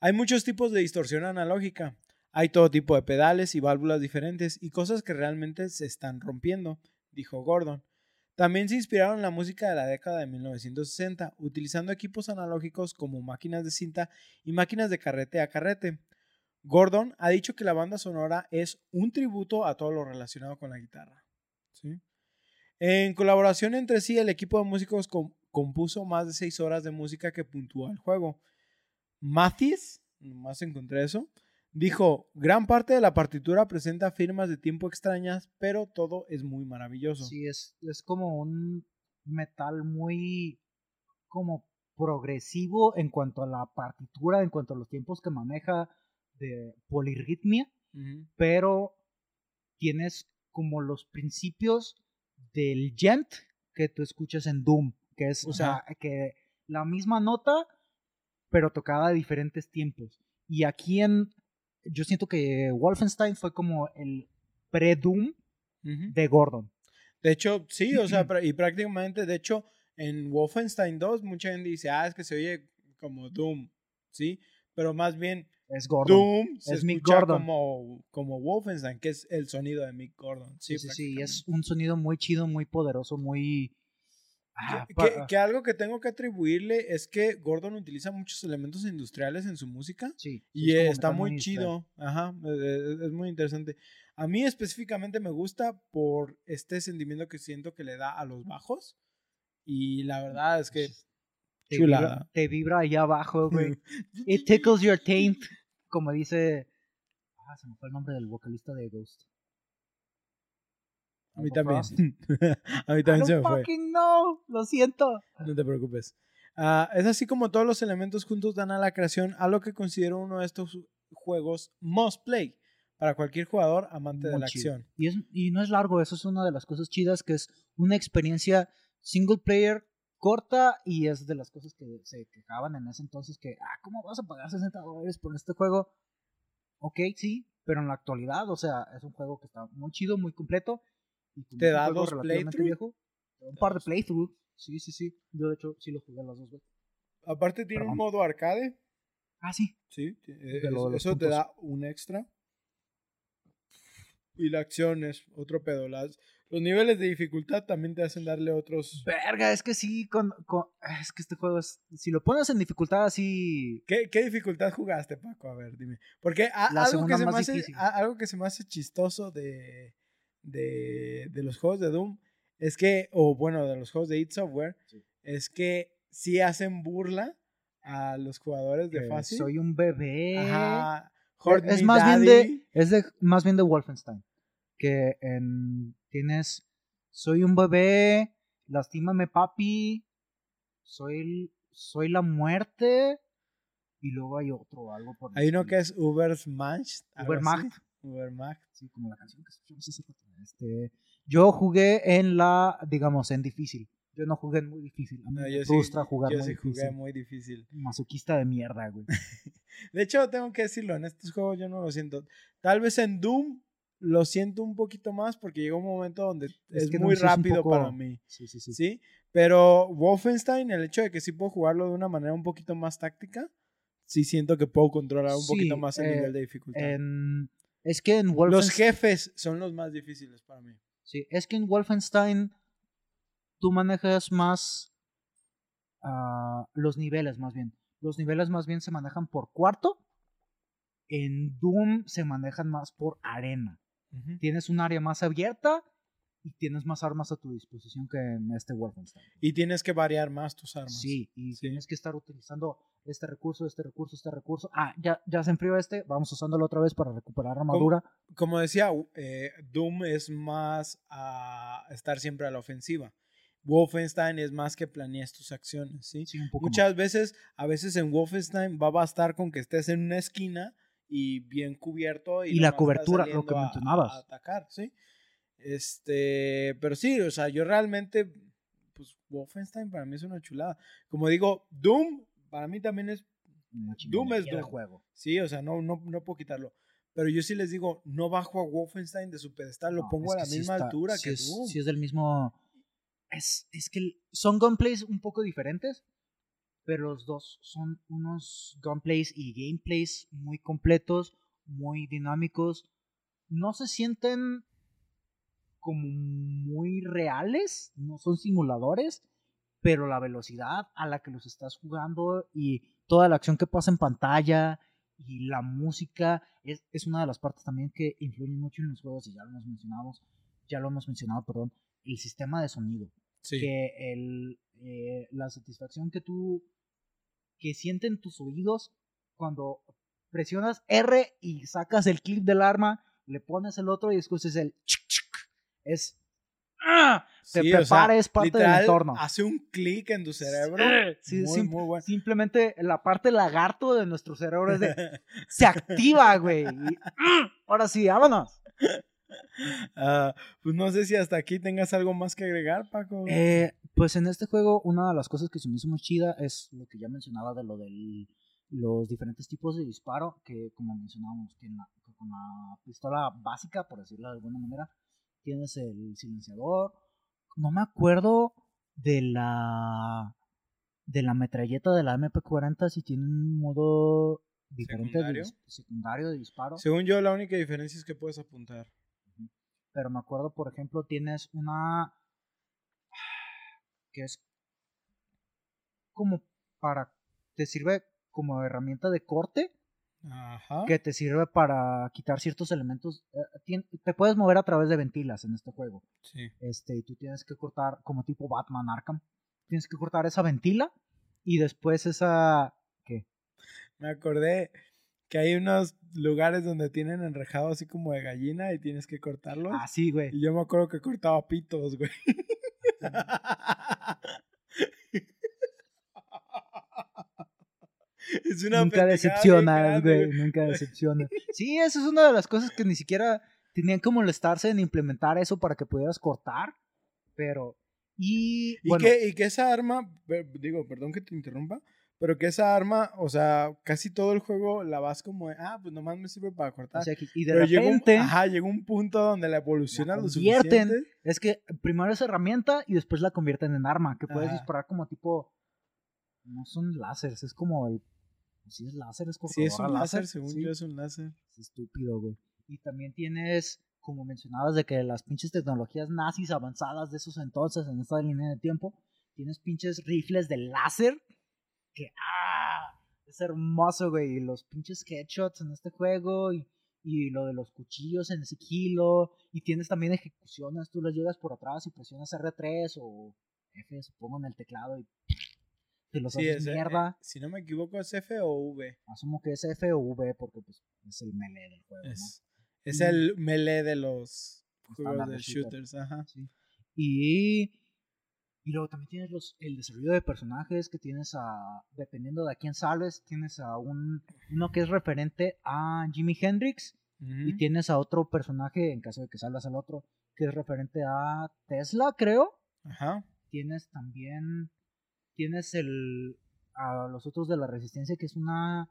hay muchos tipos de distorsión analógica. Hay todo tipo de pedales y válvulas diferentes y cosas que realmente se están rompiendo, dijo Gordon. También se inspiraron en la música de la década de 1960, utilizando equipos analógicos como máquinas de cinta y máquinas de carrete a carrete. Gordon ha dicho que la banda sonora es un tributo a todo lo relacionado con la guitarra. ¿sí? En colaboración entre sí, el equipo de músicos com- compuso más de seis horas de música que puntúa el juego. Mathis, nomás encontré eso, Dijo, gran parte de la partitura presenta firmas de tiempo extrañas, pero todo es muy maravilloso. Sí, es, es como un metal muy como progresivo en cuanto a la partitura, en cuanto a los tiempos que maneja de polirritmia, pero tienes como los principios del gent que tú escuchas en Doom, que es, o sea, que la misma nota, pero tocada a diferentes tiempos. Y aquí en, yo siento que Wolfenstein fue como el pre-Doom de Gordon. De hecho, sí, o sea, y prácticamente, de hecho, en Wolfenstein 2, mucha gente dice, ah, es que se oye como Doom, ¿sí? Pero más bien, Es Gordon. Doom se Es Mick escucha Gordon. como, como Wolfenstein, que es el sonido de Mick Gordon. Sí, Sí, sí, es un sonido muy chido, muy poderoso, muy... Ah, Que, que- algo que tengo que atribuirle es que Gordon utiliza muchos elementos industriales en su música sí, y es está muy chido. Ajá, eh, eh, es muy interesante. A mí específicamente me gusta por este sentimiento que siento que le da a los bajos y la verdad es que Te chulada. vibra, te vibra allá abajo, güey. It tickles your taint, como dice... Ah, se me fue el nombre del vocalista de Ghost. A mí Algo también. A mí I también se me fue. fucking know, lo siento. No te preocupes. Ah, es así como todos los elementos juntos dan a la creación a lo que considero uno de estos juegos must play para cualquier jugador amante de Muy la chido. acción. Y, es, y no es largo, eso es una de las cosas chidas, que es una experiencia single player corta y es de las cosas que se quejaban en ese entonces que, ah, ¿cómo vas a pagar 60 dólares por este juego? Ok, sí, pero en la actualidad, o sea, es un juego que está muy chido, muy completo. Y ¿Te da dos relativamente playthrough? viejo, te da un par de playthroughs. Sí, sí, sí. Yo de hecho sí lo jugué las dos veces. Aparte tiene un modo arcade. Ah, sí. Sí, eh, eso te da un extra. Y la acción es otro pedo. Las, los niveles de dificultad también te hacen darle otros... Verga, es que sí, con, con- es que este juego es, si lo pones en dificultad así, ¿Qué, qué dificultad jugaste, Paco? A ver, dime. Porque a- algo, que se me hace, a- algo que se me hace chistoso de, de, de los juegos de Doom es que, o bueno, de los juegos de id Software, Sí. es que sí hacen burla a los jugadores de fácil. soy un bebé. Ajá. Hurt es más bien de es de más bien de Wolfenstein que en tienes soy un bebé lastímame papi soy el- soy la muerte y luego hay otro algo por Hay uno que es Ubersmash. algo así. Ubermacht. Sí como la canción que escuchamos hace rato. este yo jugué en la digamos en difícil yo no jugué en muy difícil a mí No, me sí- frustra jugar Yo muy sí jugué difícil muy difícil. masoquista de mierda güey De hecho, tengo que decirlo, en estos juegos yo no lo siento. Tal vez en Doom lo siento un poquito más porque llega un momento donde es, que muy es rápido poco- para mí. sí sí sí ¿Sí? Pero Wolfenstein, el hecho de que sí puedo jugarlo de una manera un poquito más táctica, sí siento que puedo controlar un Sí, poquito más el eh, nivel de dificultad. en- es que en Los jefes son los más difíciles para mí. Sí, es que en Wolfenstein tú manejas más ah, los niveles, más bien. Los niveles más bien se manejan por cuarto. En Doom se manejan más por arena. Tienes un área más abierta y tienes más armas a tu disposición que en este Wolfenstein. Y tienes que variar más tus armas. Sí, y Sí. tienes que estar utilizando este recurso, este recurso, este recurso. Ah, ya, ya se enfrió este, vamos usándolo otra vez para recuperar armadura. Como decía, eh, Doom es más a estar siempre a la ofensiva. Wolfenstein es más que planeas tus acciones, ¿sí? Sí, un poco Muchas veces, a veces en Wolfenstein va a bastar con que estés en una esquina y bien cubierto. Y, Y la cobertura, lo que a- mencionabas. a atacar, ¿sí? Este, pero sí, o sea, yo realmente, pues Wolfenstein para mí es una chulada. Como digo, Doom para mí también es, Doom es Doom. juego. sí, o sea, no, no, no puedo quitarlo. Pero yo sí les digo, no bajo a Wolfenstein de su pedestal, lo No, pongo a la sí misma está- altura sí que es, Doom. sí es del mismo. Es, es que son gunplays un poco diferentes, pero los dos son unos gunplays y gameplays muy completos, muy dinámicos. No se sienten como muy reales, no son simuladores, pero la velocidad a la que los estás jugando y toda la acción que pasa en pantalla y la música es, es una de las partes también que influyen mucho en los juegos y ya lo hemos mencionado, ya lo hemos mencionado, perdón, el sistema de sonido, Sí. que el, eh, la satisfacción que tú que sienten tus oídos cuando presionas R y sacas el clip del arma, le pones el otro y escuchas el. Es. ¡Ah! Te Sí, o sea, prepara, es parte del entorno. Hace un clic en tu cerebro. Sí, muy, sim- muy bueno. Simplemente la parte lagarto de nuestro cerebro es de. se activa, güey. y, ¡ah! Ahora sí, vámonos. Ah, pues no sé si hasta aquí tengas algo más que agregar, Paco. Eh, pues en este juego, una de las cosas que se me hizo muy chida es lo que ya mencionaba de lo de los diferentes tipos de disparo, que como mencionábamos, que, en la- que con la pistola básica, por decirlo de alguna manera, tienes el silenciador. No me acuerdo de la de la metralleta de la MP40 si tiene un modo diferente de ¿Secundario? dis- secundario de disparo. Según yo, la única diferencia es que puedes apuntar. pero me acuerdo, por ejemplo, tienes una que es como para te sirve como herramienta de corte Ajá. que te sirve para quitar ciertos elementos. eh, te puedes mover a través de ventilas en este juego. Sí. Este, y tú tienes que cortar como tipo Batman Arkham. Tienes que cortar esa ventila y después esa ¿qué? Me acordé que hay unos lugares donde tienen enrejado así como de gallina y tienes que cortarlos. Ah, sí, güey. Y yo me acuerdo que cortaba pitos, güey. es una Nunca decepcionas, güey. Nunca decepcionas. Sí, eso es una de las cosas que ni siquiera tenían que molestarse en implementar eso para que pudieras cortar. Pero. Y. Y, bueno, que, y que esa arma, digo, perdón que te interrumpa, pero que esa arma, o sea, casi todo el juego la vas como, de, ah, pues nomás me sirve para cortar. o sea, y de pero llegó un, repente. ajá, llegó un punto donde la evoluciona lo convierten. suficiente. Es que primero es herramienta y después la convierten en arma. Que puedes Ajá. disparar como tipo. No son láseres, es como el. Si es láser, es Sí, es un láser, según sí. yo es un láser. Es estúpido, güey. Y también tienes, como mencionabas, de que las pinches tecnologías nazis avanzadas de esos entonces, en esta línea de tiempo, tienes pinches rifles de láser que, ¡ah! Es hermoso, güey. Y los pinches headshots en este juego y, y lo de los cuchillos en ese kilo. Y tienes también ejecuciones, tú las llegas por atrás y presionas R3 o F, supongo, en el teclado y te los Sí, haces es, eh, mierda. eh, si no me equivoco, es F o V. Asumo que es F o V porque pues, es el melee del juego, ¿no? Es, es Y- el melee de los juegos de de shooter. shooters. Ajá. Sí. Y, y luego también tienes los, el desarrollo de personajes que tienes a, dependiendo de a quién salves, tienes a un, uno que es referente a Jimi Hendrix y tienes a otro personaje, en caso de que salgas al otro, que es referente a Tesla, creo. Ajá. Tienes también, tienes el, a los otros de la resistencia que es una,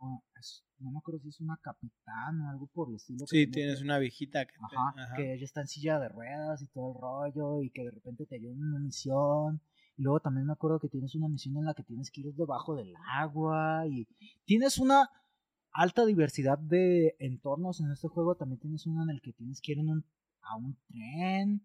no me acuerdo si es una capitán o algo por el estilo. Sí, tiene tienes que- una viejita que te- Ajá, ajá. que ella está en silla de ruedas y todo el rollo y que de repente te ayuda en una misión. Y luego también me acuerdo que tienes una misión en la que tienes que ir debajo del agua y tienes una alta diversidad de entornos en este juego. También tienes uno en el que tienes que ir en un- a un tren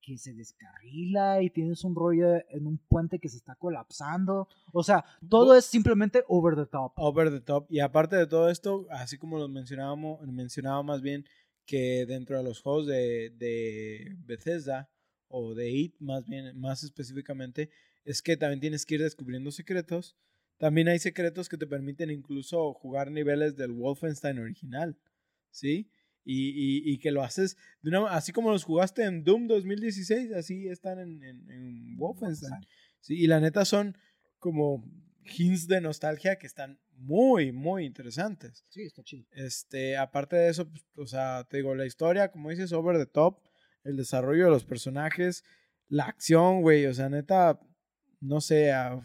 que se descarrila y tienes un rollo en un puente que se está colapsando. O sea, todo es simplemente over the top. over the top. Y aparte de todo esto, así como lo mencionábamos, mencionaba más bien que dentro de los juegos de, de Bethesda o de IT, más bien, más específicamente, es que también tienes que ir descubriendo secretos. También hay secretos que te permiten incluso jugar niveles del Wolfenstein original, ¿sí? Y, y- y que lo haces, de una, así como los jugaste en Doom 2016, así están en, en- en Wolfenstein. Sí, y la neta son como hints de nostalgia que están muy, muy interesantes. Sí, está chido. Este, aparte de eso, pues, o sea, te digo, la historia, como dices, over the top, el desarrollo de los personajes, la acción, güey, o sea, neta, no sé, a-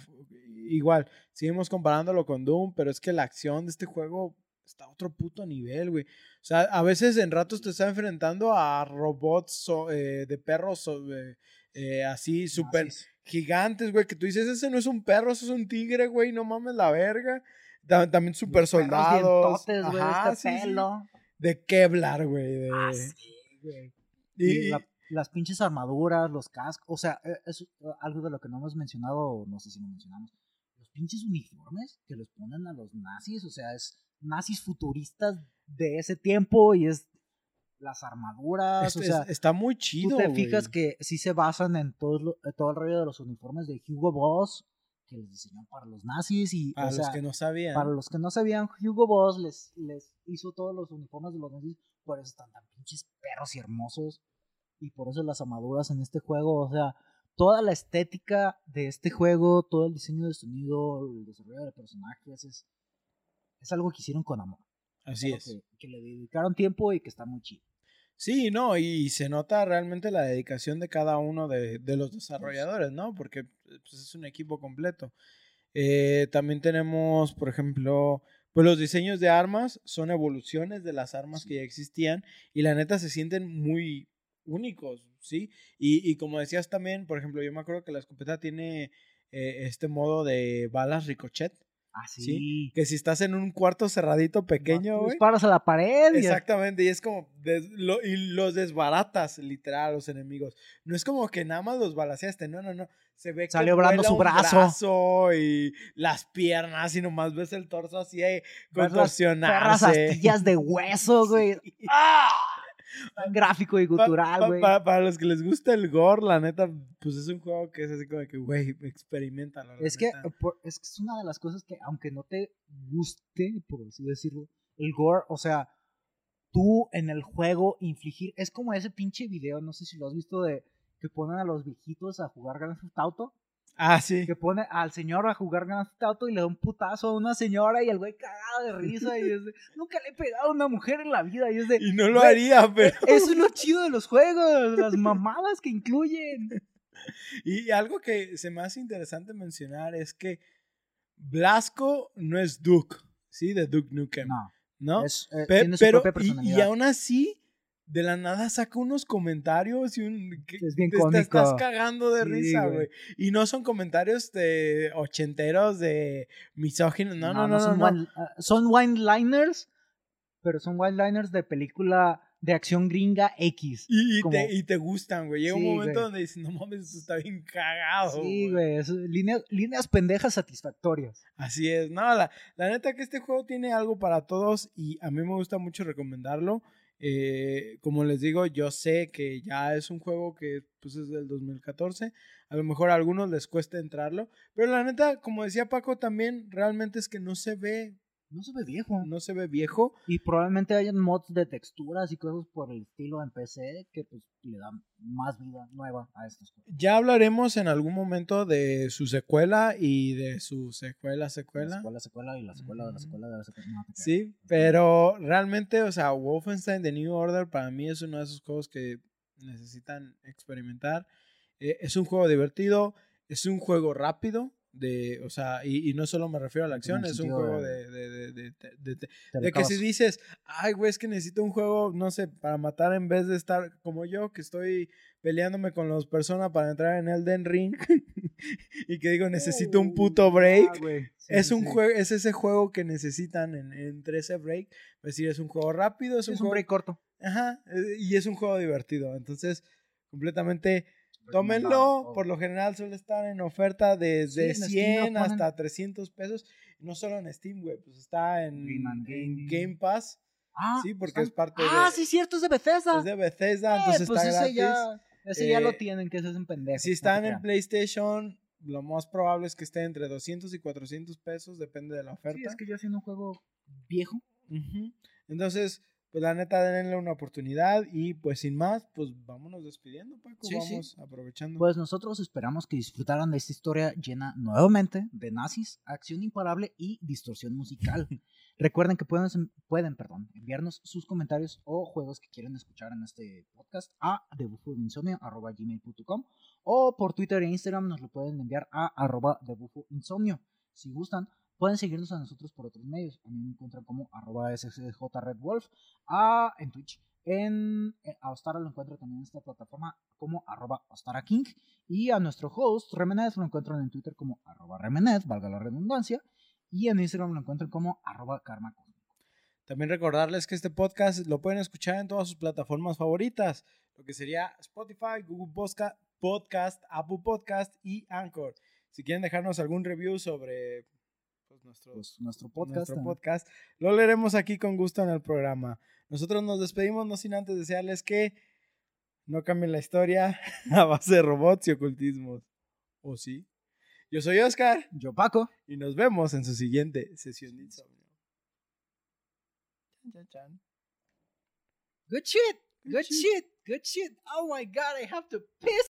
igual, seguimos comparándolo con Doom, pero es que la acción de este juego está a otro puto nivel, güey. O sea, a veces en ratos te está enfrentando a robots so- eh, de perros so- eh, eh, así súper gigantes, güey, que tú dices, ese no es un perro, ese es un tigre, güey, no mames la verga. Ta- También super soldados. dientotes, güey, Ajá, este sí, sí. pelo. De Kevlar, güey. de- Ah, sí, güey. y- Y la- las pinches armaduras, los cascos, o sea, eh, es algo de lo que no hemos mencionado, no sé si lo mencionamos. Los pinches uniformes que les ponen a los nazis, o sea, es nazis futuristas de ese tiempo y es las armaduras, o sea, está muy chido. tú te fijas que sí se basan en todo, lo- en todo el rollo de los uniformes de Hugo Boss, que les diseñó para los nazis y Para o los sea, que no sabían. para los que no sabían, Hugo Boss les, les hizo todos los uniformes de los nazis, por eso están tan pinches perros y hermosos y por eso las armaduras en este juego, o sea, toda la estética de este juego, todo el diseño de sonido, el desarrollo de personajes es, es algo que hicieron con amor. Así es. Que, que le dedicaron tiempo y que está muy chido. Sí, no, y se nota realmente la dedicación de cada uno de, de los desarrolladores, ¿no? Porque pues, es un equipo completo. Eh, también tenemos, por ejemplo, pues los diseños de armas son evoluciones de las armas que ya existían y la neta se sienten muy únicos, ¿sí? Y, y como decías también, por ejemplo, yo me acuerdo que la escopeta tiene eh, este modo de balas ricochet, Ah, sí. Sí, que si estás en un cuarto cerradito pequeño, güey. disparas a la pared Exactamente, y es como, des- lo- y los desbaratas literal a los enemigos. No es como que nada más los balaceaste, no, no, no. Se ve Salió que vuela su brazo. brazo y las piernas y nomás ves el torso así eh, Ves las perras contorsionarse. astillas de hueso, güey. Sí. ¡Ah! Gráfico y pa- güey. pa- para los que les gusta el gore, la neta, pues es un juego que es así como que, güey, experimentalo. Es que, neta. por- es que es una de las cosas que, aunque no te guste, por así decirlo, el gore, o sea, tú en el juego infligir, es como ese pinche video, no sé si lo has visto, de que ponen a los viejitos a jugar Grand Theft Auto, Ah, sí. que pone al señor a jugar Grand Theft Auto y le da un putazo a una señora y el güey cagado de risa y es de, nunca le he pegado a una mujer en la vida y es de, Y no lo haría, pero... eso es lo chido de los juegos, las mamadas que incluyen. Y algo que se me hace interesante mencionar es que Blasco no es Duke, ¿sí? De Duke Nukem, No, ¿no? es, eh, Pe- tiene su pero, propia y- aún así, de la nada saca unos comentarios y un... que Es bien te, estás cagando de Sí, risa, güey. Y no son comentarios de ochenteros, de misóginos, no, no, no, no. son, no. one- ah, son wine-liners, pero son wine-liners de película de acción gringa X. Y, y como- te, y te gustan, güey. Llega Sí, un momento güey. donde dices, no mames, esto está bien cagado. Sí, güey, es líneas, líneas pendejas satisfactorias. Así es, no, la, la neta que este juego tiene algo para todos y a mí me gusta mucho recomendarlo. Eh, como les digo, yo sé que ya es un juego que pues es del 2014, a lo mejor a algunos les cuesta entrarlo, pero la neta, como decía Paco también, realmente es que no se ve, No se ve viejo. no se ve viejo. Y probablemente hayan mods de texturas y cosas por el estilo en PC que pues le dan más vida nueva a estos juegos. Ya hablaremos en algún momento de su secuela y de su secuela, La secuela. secuela, secuela y la secuela de la secuela de la secuela. No. Sí, pero realmente, o sea, Wolfenstein The New Order para mí es uno de esos juegos que necesitan experimentar. Eh, es un juego divertido, es un juego rápido, de, o sea, y, y no solo me refiero a la acción, es un juego de- de, de, de, que si dices, ay, güey, es que necesito un juego, no sé, para matar en vez de estar como yo, que estoy peleándome con los personas para entrar en Elden Ring y que digo, necesito un puto break. Ah. Sí, Es un sí. juego, es ese juego que necesitan en, entre ese break. Es decir, es un juego rápido, es un Es un juego. break corto. Ajá, eh, y es un juego divertido. Entonces, completamente tómenlo. Por lo general suele estar en oferta desde Sí, en Steam lo 100 ponen. hasta 300 pesos. No solo en Steam, güey, pues está en, en. Game Pass. Ah, Sí, porque es parte Ah, de- sí, cierto, es de Bethesda. Es de Bethesda, Eh, entonces pues está ese gratis. ya, ese ya Eh, lo tienen, que ese es un pendejo. Si no están te en. PlayStation, lo más probable es que esté entre 200 y 400 pesos, depende de la oferta. Sí, es que yo haciendo un juego viejo. Entonces, pues la neta, denle una oportunidad y pues sin más, pues vámonos despidiendo, Paco. Sí, sí. Vamos aprovechando. Pues nosotros esperamos que disfrutaran de esta historia llena nuevamente de nazis, acción imparable y distorsión musical. Recuerden que pueden, pueden perdón, enviarnos sus comentarios o juegos que quieren escuchar en este podcast a debufoinsomnio.com o por Twitter e Instagram nos lo pueden enviar a arroba debufoinsomnio. Si gustan, pueden seguirnos a nosotros por otros medios. A mí encuentran como arroba ssjredwolf a, en Twitch. En, eh, a Ostara lo encuentro también en esta plataforma como arroba Ostara King. Y a nuestro host, Remenez, lo encuentran en Twitter como arroba valga la redundancia. Y en Instagram lo encuentran como arroba Karma. También recordarles que este podcast lo pueden escuchar en todas sus plataformas favoritas, lo que sería Spotify, Google Posca- Podcast, Apple Podcast y Anchor. Si quieren dejarnos algún review sobre nuestros Pues, nuestro podcast. nuestro podcast. Lo leeremos aquí con gusto en el programa. Nosotros nos despedimos, no sin antes desearles que no cambien la historia a base de robots y ocultismos. ¿O sí? Yo soy Oscar Yo, Paco. y nos vemos en su siguiente sesión de insomnio. Good shit. Good shit. Good shit. Oh my god, I have to piss.